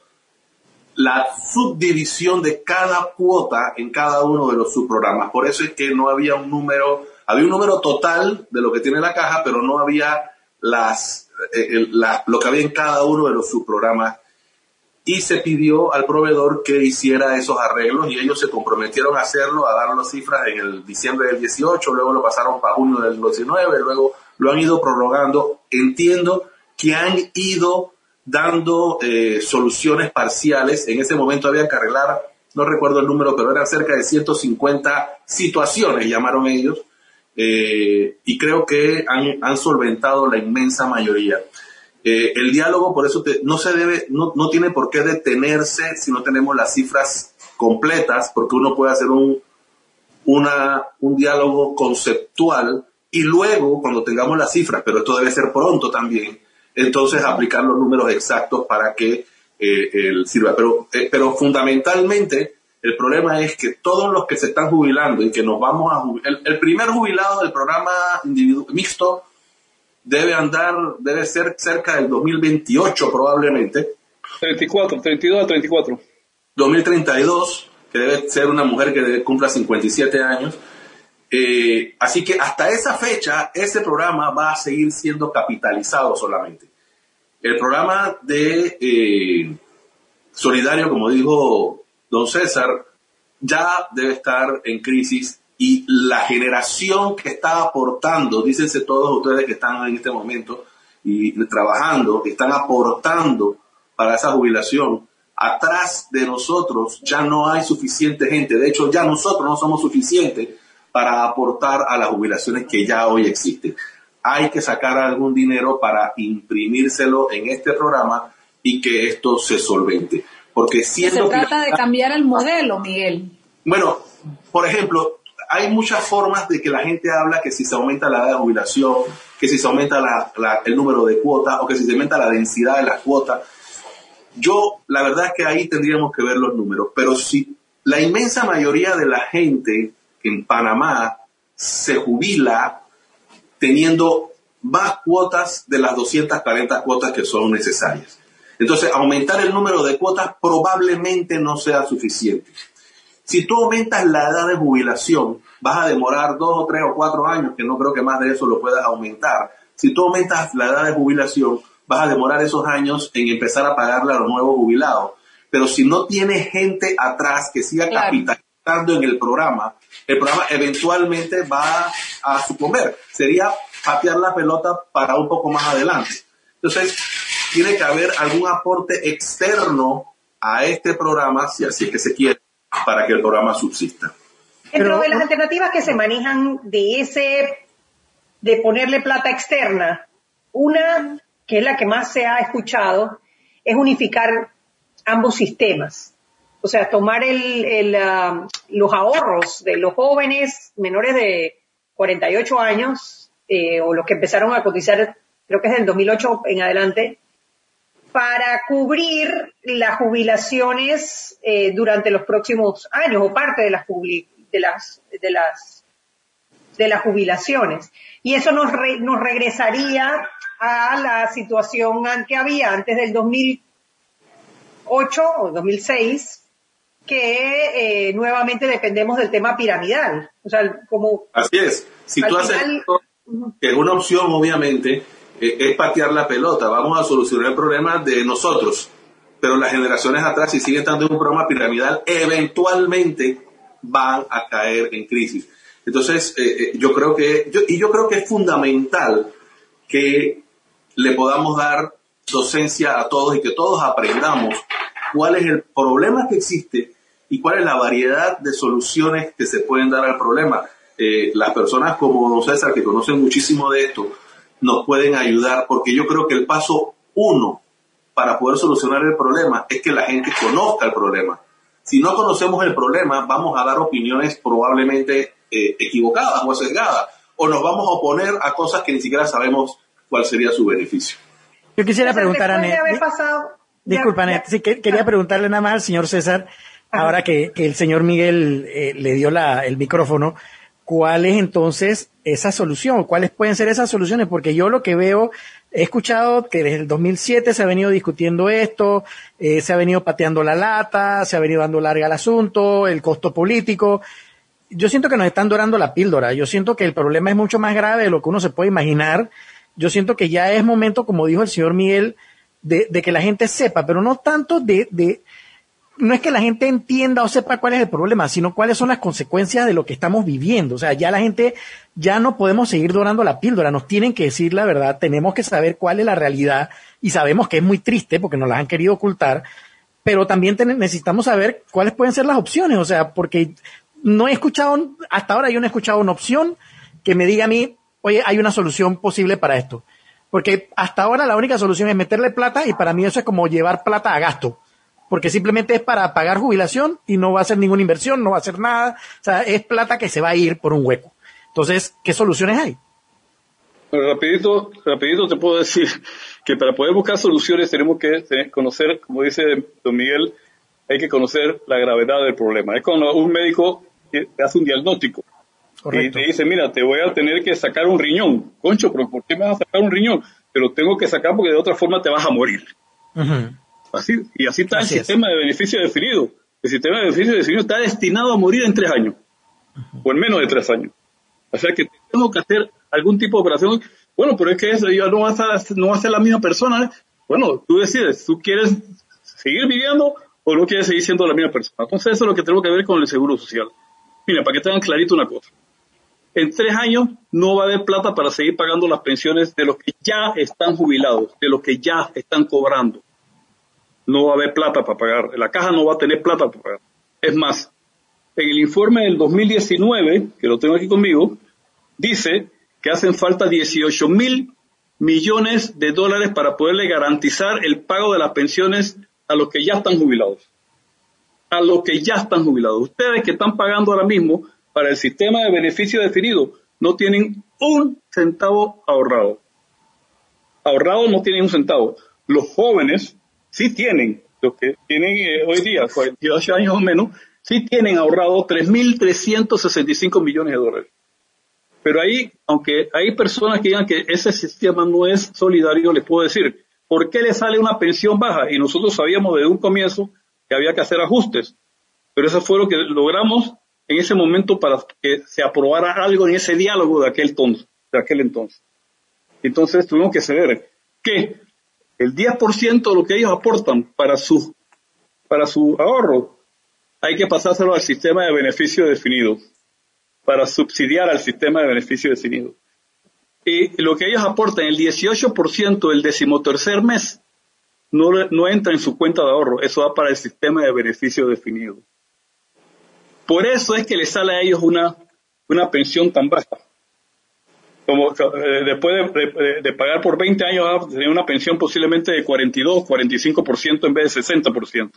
la subdivisión de cada cuota en cada uno de los subprogramas. Por eso es que no había un número, había un número total de lo que tiene la caja, pero no había las, eh, lo que había en cada uno de los subprogramas. Y se pidió al proveedor que hiciera esos arreglos y ellos se comprometieron a hacerlo, a dar las cifras en el diciembre del 18, luego lo pasaron para junio del 19, luego lo han ido prorrogando. Entiendo que han ido dando eh, soluciones parciales. En ese momento había que arreglar, no recuerdo el número, pero eran cerca de 150 situaciones, llamaron ellos, eh, y creo que han, solventado la inmensa mayoría. Eh, el diálogo, por eso no se debe, no, no, tiene por qué detenerse si no tenemos las cifras completas, porque uno puede hacer un, un diálogo conceptual y luego, cuando tengamos las cifras, pero esto debe ser pronto también, entonces aplicar los números exactos para que eh, sirva. Pero, pero fundamentalmente el problema es que todos los que se están jubilando y que nos vamos a jubilar, el, primer jubilado del programa mixto debe andar, debe ser cerca del 2028 probablemente. 34, 32 a 34. 2032, que debe ser una mujer que cumpla 57 años. Eh, así que hasta esa fecha, ese programa va a seguir siendo capitalizado solamente. El programa de eh, solidario, como dijo don César, ya debe estar en crisis y la generación que está aportando, dícense todos ustedes que están en este momento y trabajando, están aportando para esa jubilación, atrás de nosotros ya no hay suficiente gente. De hecho, ya nosotros no somos suficientes para aportar a las jubilaciones que ya hoy existen. Hay que sacar algún dinero para imprimírselo en este programa y que esto se solvente. Porque se trata de cambiar el modelo, Miguel. Bueno, por ejemplo, hay muchas formas de que la gente habla que si se aumenta la edad de jubilación, que si se aumenta el número de cuotas o que si se aumenta la densidad de las cuotas. Yo, la verdad es que ahí tendríamos que ver los números, pero si la inmensa mayoría de la gente en Panamá se jubila teniendo más cuotas de las 240 cuotas que son necesarias. Entonces, aumentar el número de cuotas probablemente no sea suficiente. Si tú aumentas la edad de jubilación, vas a demorar dos o tres o cuatro años, que no creo que más de eso lo puedas aumentar. Si tú aumentas la edad de jubilación, vas a demorar esos años en empezar a pagarle a los nuevos jubilados. Pero si no tienes gente atrás que siga capitalizando en el programa, el programa eventualmente va a sucumbir. Sería patear la pelota para un poco más adelante. Entonces, tiene que haber algún aporte externo a este programa, si así es que se quiere, para que el programa subsista. Dentro de las alternativas que se manejan de ese, de ponerle plata externa, una que es la que más se ha escuchado, es unificar ambos sistemas. O sea, tomar el, ah, los ahorros de los jóvenes menores de 48 años eh, o los que empezaron a cotizar, creo que es del 2008 en adelante, para cubrir las jubilaciones eh, durante los próximos años o parte de las, de las, de las, de las jubilaciones. Y eso nos, nos regresaría a la situación que había antes del 2008 o 2006, que eh, nuevamente dependemos del tema piramidal. O sea, como... Así es. Si tú haces que es una opción, obviamente, es patear la pelota. Vamos a solucionar el problema de nosotros. Pero las generaciones atrás, si siguen estando en un programa piramidal, eventualmente van a caer en crisis. Entonces, eh, yo creo que, y yo creo que es fundamental que le podamos dar docencia a todos y que todos aprendamos cuál es el problema que existe y cuál es la variedad de soluciones que se pueden dar al problema. Eh, las personas como don César, que conocen muchísimo de esto, nos pueden ayudar, porque yo creo que el paso uno para poder solucionar el problema es que la gente conozca el problema. Si no conocemos el problema, vamos a dar opiniones probablemente eh, equivocadas o sesgadas, o nos vamos a oponer a cosas que ni siquiera sabemos cuál sería su beneficio. Yo quisiera preguntar a Net. Disculpa, Net. Sí, quería preguntarle nada más al señor César, ahora que, el señor Miguel eh, le dio la, el micrófono, ¿cuál es entonces esa solución? ¿Cuáles pueden ser esas soluciones? Porque yo lo que veo he escuchado que desde el 2007 se ha venido discutiendo esto, eh, se ha venido pateando la lata, se ha venido dando larga el asunto, el costo político. Yo siento que nos están dorando la píldora. Yo siento que el problema es mucho más grave de lo que uno se puede imaginar. Yo siento que ya es momento, como dijo el señor Miguel, de, de que la gente sepa, pero no tanto de, de, no es que la gente entienda o sepa cuál es el problema, sino cuáles son las consecuencias de lo que estamos viviendo. O sea, ya la gente, ya no podemos seguir dorando la píldora, nos tienen que decir la verdad, tenemos que saber cuál es la realidad y sabemos que es muy triste porque nos la han querido ocultar, pero también necesitamos saber cuáles pueden ser las opciones. O sea, porque no he escuchado, hasta ahora yo no he escuchado una opción que me diga a mí, oye, hay una solución posible para esto. Porque hasta ahora la única solución es meterle plata y para mí eso es como llevar plata a gasto porque simplemente es para pagar jubilación y no va a hacer ninguna inversión, no va a hacer nada, o sea, es plata que se va a ir por un hueco. Entonces, ¿qué soluciones hay? rapidito, rapidito te puedo decir que para poder buscar soluciones tenemos que conocer, como dice don Miguel, hay que conocer la gravedad del problema. Es cuando un médico hace un diagnóstico y te dice, mira, te voy a tener que sacar un riñón. Concho, pero ¿por qué me vas a sacar un riñón? Te lo tengo que sacar porque de otra forma te vas a morir. Así, y así está el sistema de beneficio definido. El sistema de beneficio definido está destinado a morir en tres años, o en menos de tres años. O sea que tengo que hacer algún tipo de operación. Bueno, pero es que eso no va a ser, no va a ser la misma persona. Bueno, tú decides, ¿tú quieres seguir viviendo o no quieres seguir siendo la misma persona? Entonces eso es lo que tenemos que ver con el seguro social. Mira, para que tengan clarito una cosa. En tres años no va a haber plata para seguir pagando las pensiones de los que ya están jubilados, de los que ya están cobrando no va a haber plata para pagar, la caja no va a tener plata para pagar. Es más, en el informe del 2019, que lo tengo aquí conmigo, dice que hacen falta 18 mil millones de dólares para poderle garantizar el pago de las pensiones a los que ya están jubilados. A los que ya están jubilados. Ustedes que están pagando ahora mismo para el sistema de beneficio definido no tienen un centavo ahorrado. Ahorrado no tienen un centavo. Los jóvenes sí tienen, los que tienen eh, hoy día 48 años o menos, sí tienen ahorrado 3.365 millones de dólares. Pero ahí, aunque hay personas que digan que ese sistema no es solidario, les puedo decir, ¿por qué le sale una pensión baja? Y nosotros sabíamos desde un comienzo que había que hacer ajustes. Pero eso fue lo que logramos en ese momento para que se aprobara algo en ese diálogo de aquel, de aquel entonces. Entonces tuvimos que ceder. ¿Qué? El 10% de lo que ellos aportan para su, para su ahorro, hay que pasárselo al sistema de beneficio definido, para subsidiar al sistema de beneficio definido. Y lo que ellos aportan, el 18% del decimotercer mes, no, no entra en su cuenta de ahorro, eso va para el sistema de beneficio definido. Por eso es que les sale a ellos una, una pensión tan baja como eh, después de, pagar por 20 años va a tener una pensión posiblemente de 42, 45% en vez de 60%.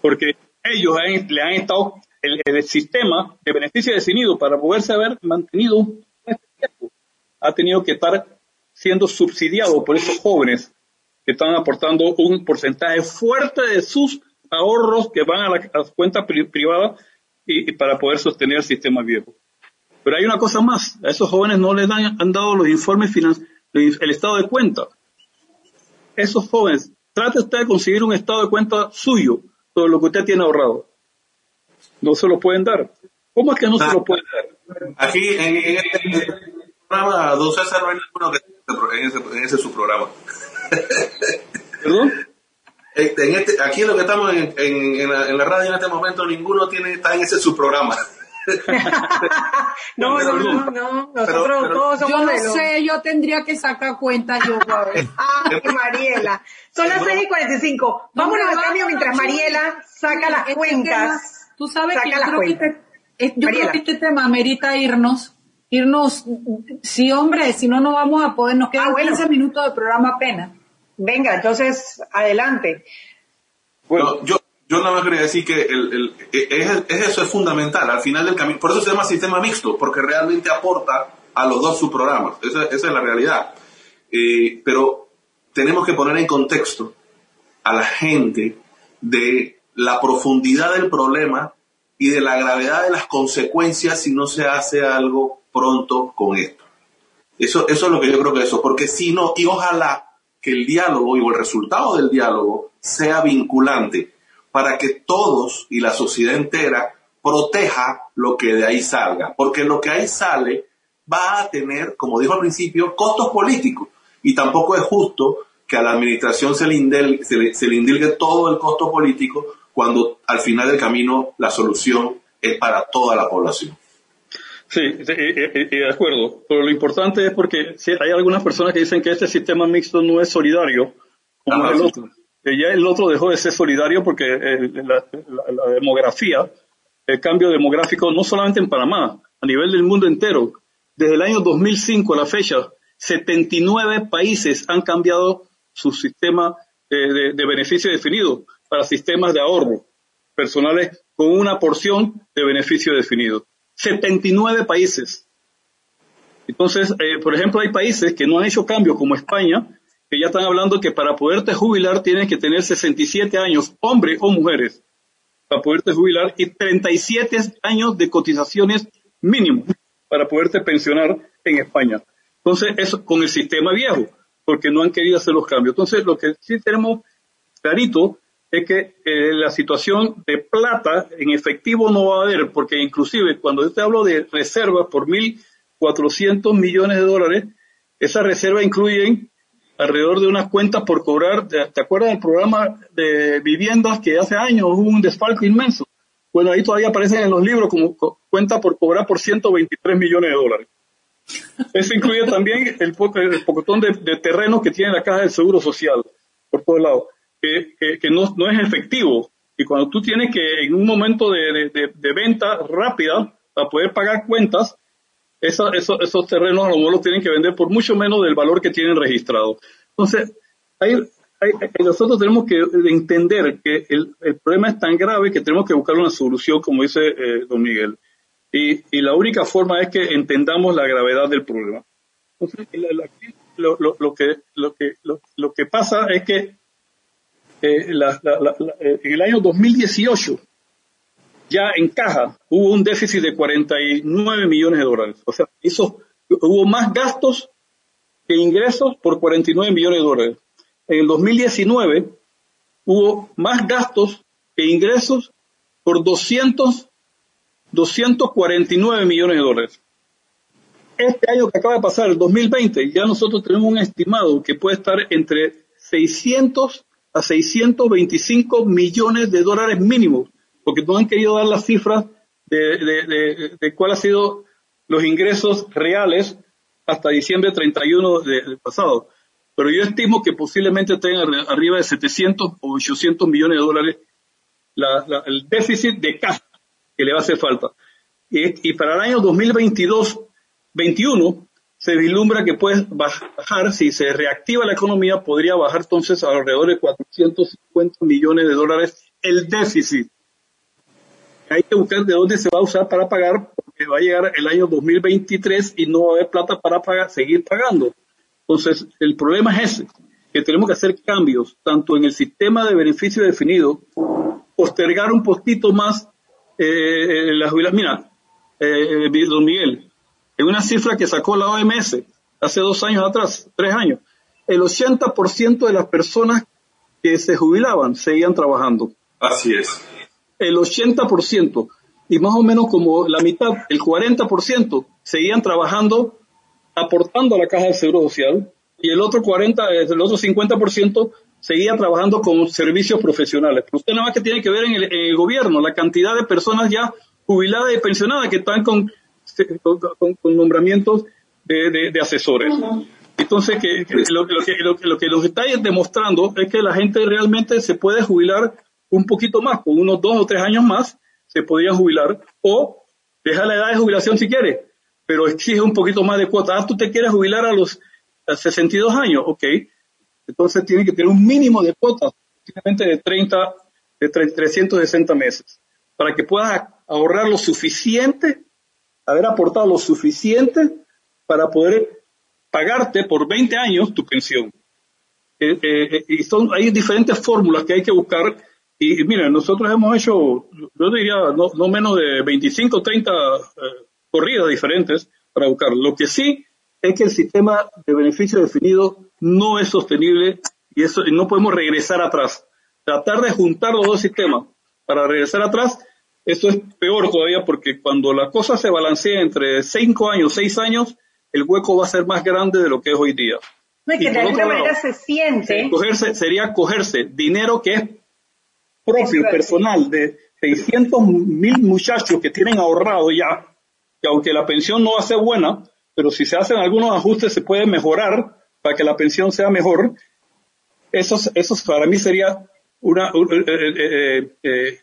Porque ellos le han estado, el, sistema de beneficio definido para poderse haber mantenido ha tenido que estar siendo subsidiado por esos jóvenes que están aportando un porcentaje fuerte de sus ahorros que van a las cuentas privadas y para poder sostener el sistema viejo. Pero hay una cosa más, a esos jóvenes no les dan, han dado los informes financieros, el estado de cuenta. Esos jóvenes, trate usted de conseguir un estado de cuenta suyo sobre lo que usted tiene ahorrado. No se lo pueden dar. ¿Cómo es que no se lo pueden dar? Aquí en, este programa, don César, no hay ninguno que en ese, en ese su programa. ¿Perdón? En este, aquí lo que estamos en, en, la, en, la, radio en este momento, ninguno tiene, está en ese su programa. no, no, no, no, nosotros todos somos Yo no sé, yo tendría que sacar cuenta yo, Ay, Mariela. Son las 6 y 45. Vámonos al cambio mientras Mariela saca las este cuentas. Tú sabes que yo, creo que, este, yo creo que este tema merita irnos. Irnos, sí, hombre, si no, no vamos a poder. Nos quedan ah, 15 minutos de programa apenas. Venga, entonces, adelante. Bueno, yo, yo nada más quería decir que el, es, eso es fundamental al final del camino. Por eso se llama sistema mixto, porque realmente aporta a los dos subprogramas. Esa, esa es la realidad. Eh, pero tenemos que poner en contexto a la gente de la profundidad del problema y de la gravedad de las consecuencias si no se hace algo pronto con esto. Eso, eso es lo que yo creo que eso, porque si no, y ojalá que el diálogo y el resultado del diálogo sea vinculante para que todos y la sociedad entera proteja lo que de ahí salga, porque lo que ahí sale va a tener, como dijo al principio, costos políticos y tampoco es justo que a la administración se le, indel, se, le, se le indilgue todo el costo político cuando al final del camino la solución es para toda la población. Sí, de acuerdo. Pero lo importante es porque si hay algunas personas que dicen que este sistema mixto no es solidario, como el otro. Ya el otro dejó de ser solidario porque la, demografía, el cambio demográfico, no solamente en Panamá, a nivel del mundo entero, desde el año 2005 a la fecha, 79 países han cambiado su sistema de, de beneficio definido para sistemas de ahorro personales con una porción de beneficio definido. 79 países. Entonces, eh, por ejemplo, hay países que no han hecho cambio, como España, que ya están hablando que para poderte jubilar tienes que tener 67 años, hombre o mujeres, para poderte jubilar, y 37 años de cotizaciones mínimo para poderte pensionar en España. Entonces, eso con el sistema viejo, porque no han querido hacer los cambios. Entonces, lo que sí tenemos clarito es que eh, la situación de plata en efectivo no va a haber, porque inclusive cuando yo te hablo de reservas por 1.400 millones de dólares, esas reservas incluyen alrededor de unas cuentas por cobrar, ¿te acuerdas del programa de viviendas que hace años hubo un desfalco inmenso? Bueno, ahí todavía aparecen en los libros como cuenta por cobrar por 123 millones de dólares. Eso incluye también el, el pocotón de, de terrenos que tiene la Caja del Seguro Social, por todos lados que, no, es efectivo. Y cuando tú tienes que, en un momento de, venta rápida, para poder pagar cuentas, esos terrenos a lo mejor los tienen que vender por mucho menos del valor que tienen registrado. Entonces, nosotros tenemos que entender que el, problema es tan grave que tenemos que buscar una solución, como dice eh, don Miguel. Y, la única forma es que entendamos la gravedad del problema. Entonces, lo, lo, que, lo, que, lo que pasa es que eh, eh, en el año 2018 ya en caja hubo un déficit de 49 millones de dólares. O sea, hizo, hubo más gastos que ingresos por 49 millones de dólares. En el 2019 hubo más gastos que ingresos por 200, 249 millones de dólares. Este año que acaba de pasar, el 2020, ya nosotros tenemos un estimado que puede estar entre 600 a 625 millones de dólares mínimos, porque no han querido dar las cifras de, de, de, cuál ha sido los ingresos reales hasta diciembre 31 del pasado. Pero yo estimo que posiblemente tengan arriba de 700 o 800 millones de dólares el déficit de caja que le va a hacer falta. Y, y para el año 2022-21 se vislumbra que puede bajar, si se reactiva la economía, podría bajar entonces alrededor de 450 millones de dólares el déficit. Hay que buscar de dónde se va a usar para pagar, porque va a llegar el año 2023 y no va a haber plata para pagar, seguir pagando. Entonces, el problema es ese, que tenemos que hacer cambios, tanto en el sistema de beneficio definido, postergar un poquito más eh, la jubilación. Mira, eh, don Miguel, en una cifra que sacó la OMS hace dos años atrás, tres años, el 80% de las personas que se jubilaban seguían trabajando. Así es. El 80%, y más o menos como la mitad, el 40%, seguían trabajando aportando a la caja de seguro social, y el otro 40, el otro 50% seguía trabajando con servicios profesionales. Pero usted nada más que tiene que ver en el gobierno, la cantidad de personas ya jubiladas y pensionadas que están con con, nombramientos de, asesores. Entonces, que, lo, que, lo, que los está demostrando es que la gente realmente se puede jubilar un poquito más, con unos dos o tres años más, se podría jubilar, o deja la edad de jubilación si quiere, pero exige un poquito más de cuota. Ah, tú te quieres jubilar a los 62 años, ok. Entonces tiene que tener un mínimo de cuota, simplemente de 30, de 360 meses, para que puedas ahorrar lo suficiente haber aportado lo suficiente para poder pagarte por 20 años tu pensión. Eh, eh, eh, y son, hay diferentes fórmulas que hay que buscar. Y, mira, nosotros hemos hecho, yo diría, no, menos de 25 o 30 corridas diferentes para buscar. Lo que sí es que el sistema de beneficio definido no es sostenible y eso y no podemos regresar atrás. Tratar de juntar los dos sistemas para regresar atrás, eso es peor todavía porque cuando la cosa se balancea entre cinco años, seis años, el hueco va a ser más grande de lo que es hoy día. No, es que Y de alguna lado, manera se siente. cogerse, sería cogerse dinero que es propio, personal, de 600 mil muchachos que tienen ahorrado ya, que aunque la pensión no va a ser buena, pero si se hacen algunos ajustes se puede mejorar para que la pensión sea mejor. Eso, eso para mí sería una, un- eh, eh, eh,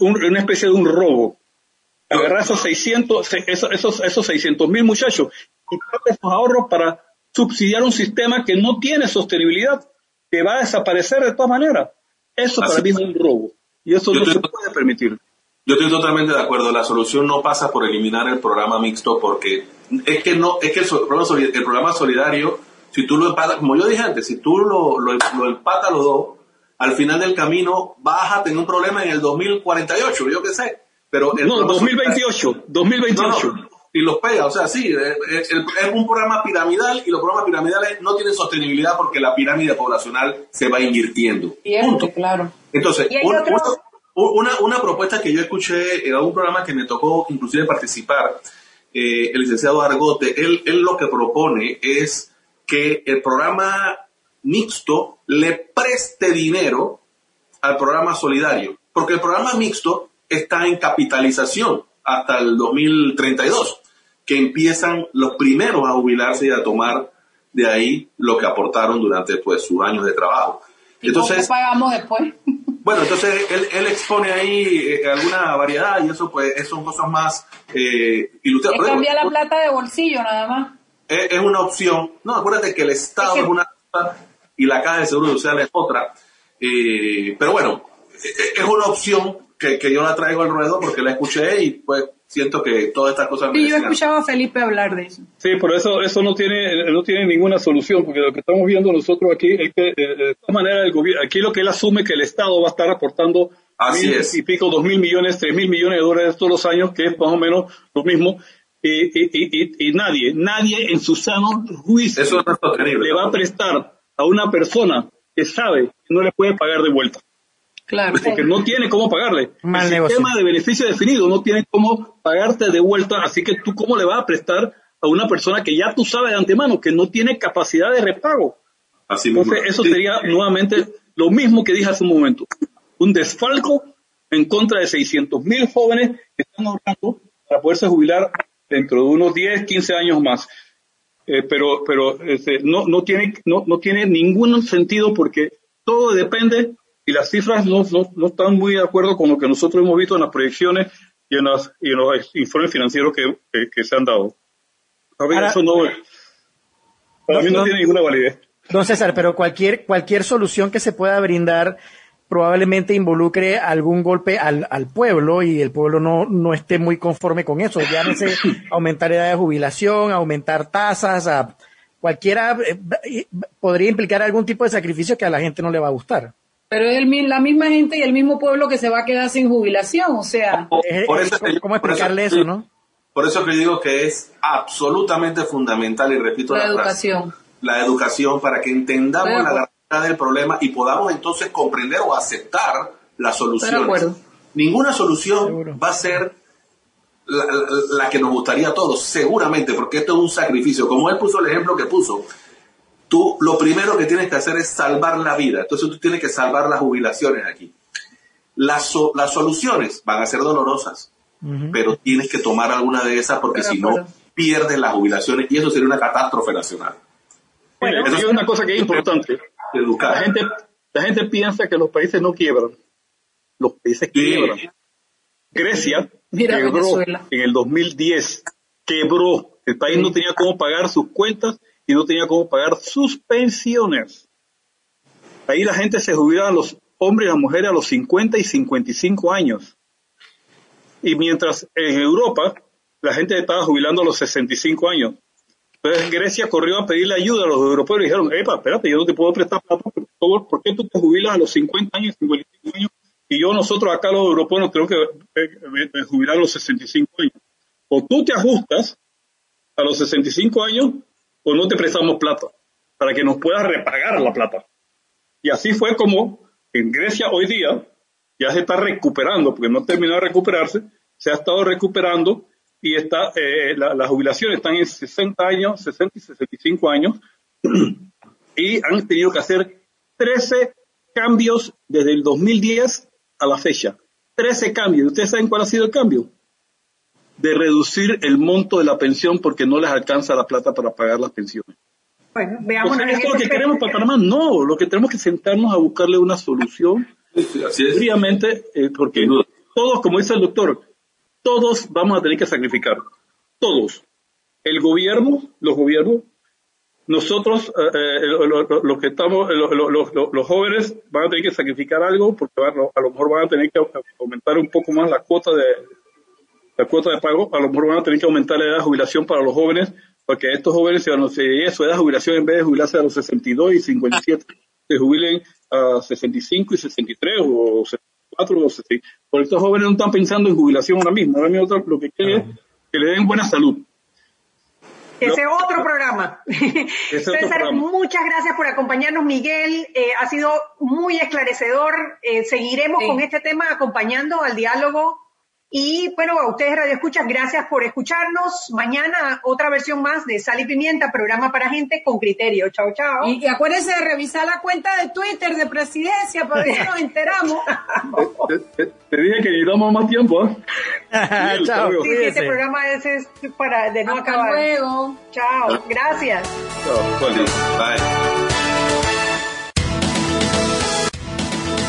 un- una especie de un robo. Agarrar esos 600, se- esos, esos, esos 600 mil muchachos y esos ahorros para subsidiar un sistema que no tiene sostenibilidad, que va a desaparecer de todas maneras. Eso para Así mí es un robo. Y eso no te- se puede permitir. Yo estoy totalmente de acuerdo. La solución no pasa por eliminar el programa mixto porque es que no, es que el, el programa solidario, si tú lo empatas, como yo dije antes, si tú lo, lo, lo empatas los dos, al final del camino vas a tener un problema en el 2048, yo qué sé. Pero el No, programa 2028, 2028. No, no, y los pega, o sea, sí, eh, eh, es un programa piramidal y los programas piramidales no tienen sostenibilidad porque la pirámide poblacional se va invirtiendo. Punto. claro. Entonces, un- una, una propuesta que yo escuché en algún programa que me tocó inclusive participar, eh, el licenciado Argote, él, él lo que propone es que el programa mixto le preste dinero al programa solidario, porque el programa mixto está en capitalización hasta el 2032, que empiezan los primeros a jubilarse y a tomar de ahí lo que aportaron durante pues, sus años de trabajo. ¿Y Entonces, cómo pagamos después? bueno, entonces él, él expone ahí eh, alguna variedad y eso pues son cosas más eh, ilustradas. Es cambiar la plata de bolsillo nada más. es, es una opción. No, acuérdate que el Estado Es una cosa y la Caja de Seguro Social es otra. Eh, pero bueno, eh, es una opción que, que yo la traigo al ruedo porque la escuché y pues siento que todas estas cosas... Sí, yo he escuchado a Felipe hablar de eso. Sí, pero eso, eso no tiene, no tiene ninguna solución, porque lo que estamos viendo nosotros aquí es que, eh, de todas maneras, el gobierno, aquí lo que él asume que el Estado va a estar aportando Así mil es. y pico, dos mil millones, tres mil millones de dólares todos los años, que es más o menos lo mismo, y, y, y, y- y nadie, nadie en su sano juicio Eso no le va a prestar a una persona que sabe que no le puede pagar de vuelta. Claro. porque no tiene cómo pagarle. Mal el negocio. sistema de beneficio definido no tiene cómo pagarte de vuelta, así que tú cómo le vas a prestar a una persona que ya tú sabes de antemano que no tiene capacidad de repago. Así mismo. Entonces eso sería nuevamente lo mismo que dije hace un momento, un desfalco en contra de 600 mil jóvenes que están ahorrando para poderse jubilar dentro de unos 10, 15 años más. Eh, pero pero este, no, no, tiene, no, no tiene ningún sentido porque todo depende y las cifras no, no, no están muy de acuerdo con lo que nosotros hemos visto en las proyecciones y en, las, y en los informes financieros que, que, que se han dado. Ahora- eso no, para No, mí no, no- tiene ninguna validez. Don César, pero cualquier, cualquier solución que se pueda brindar probablemente involucre algún golpe al, al pueblo y el pueblo no, no esté muy conforme con eso. Llámese aumentar edad de jubilación, aumentar tasas, a cualquiera eh, podría implicar algún tipo de sacrificio que a la gente no le va a gustar. Pero es el la misma gente y el mismo pueblo que se va a quedar sin jubilación, o sea, Por es- eso que yo- ¿Cómo por eso explicarle eso, no? Por eso que digo que es absolutamente fundamental, y repito la frase, educación. la educación para que entendamos la gravedad del problema y podamos entonces comprender o aceptar las soluciones. acuerdo. Ninguna solución Seguro. va a ser la, la- la que nos gustaría a todos, seguramente, porque esto es un sacrificio. Como él puso el ejemplo que puso, tú lo primero que tienes que hacer es salvar la vida. Entonces tú tienes que salvar las jubilaciones aquí. Las, so- las soluciones van a ser dolorosas, pero tienes que tomar alguna de esas porque si no pierdes las jubilaciones y eso sería una catástrofe nacional. Bueno, eso es una cosa que es importante. Educar. La gente, la gente piensa que los países no quiebran. Los países Sí. quiebran. Grecia Mira quebró Venezuela. en el 2010. Quebró. El país no tenía cómo pagar sus cuentas y no tenía cómo pagar sus pensiones. Ahí la gente se jubilaba, los hombres y las mujeres, a los 50 y 55 años. Y mientras en Europa la gente estaba jubilando a los 65 años. Entonces Grecia corrió a pedirle ayuda a los europeos y le dijeron, epa, espérate, yo no te puedo prestar plata, por favor, ¿por qué tú te jubilas a los 50 años, 55 años? Y yo, nosotros acá los europeos nos tenemos que eh, eh, jubilar a los 65 años. O tú te ajustas a los 65 años, o no te prestamos plata, para que nos puedas repagar la plata. Y así fue como en Grecia hoy día ya se está recuperando, porque no terminó de recuperarse, se ha estado recuperando y está, eh, las jubilaciones están en 60 años, 60 y 65 años, y han tenido que hacer 13 cambios desde el 2010 a la fecha. 13 cambios. ¿Ustedes saben cuál ha sido el cambio? De reducir el monto de la pensión porque no les alcanza la plata para pagar las pensiones. Bueno, veamos. ¿Esto es lo que queremos para Panamá? No, lo que tenemos que sentarnos a buscarle una solución. Así es. Fríamente, eh, porque todos, como dice el doctor, todos vamos a tener que sacrificar. Todos. El gobierno, los gobiernos, nosotros, eh, eh, los que estamos, los jóvenes van a tener que sacrificar algo porque a lo mejor van a tener que aumentar un poco más la cuota de la cuota de pago, a lo mejor van a tener que aumentar la edad de jubilación para los jóvenes, porque estos jóvenes, si a su edad de jubilación, en vez de jubilarse a los 62 y 57, se jubilen a 65 y 63 o 64 o 60. Porque estos jóvenes no están pensando en jubilación ahora mismo, ahora mismo lo que quieren es que le den buena salud. Ese otro programa. César, muchas gracias por acompañarnos, Miguel. Eh, ha sido muy esclarecedor. Eh, seguiremos con este tema acompañando al diálogo y bueno, a ustedes Radio Escuchas, gracias por escucharnos. Mañana otra versión más de Sal y Pimienta, programa para gente con criterio. Chao, chao. Y, acuérdense de revisar la cuenta de Twitter de Presidencia para ver si nos enteramos. te, dije que damos más tiempo. ¿eh? chao. Sí, este programa es, para de no Hasta acabar. luego. Chao. Gracias. Chao. Bye.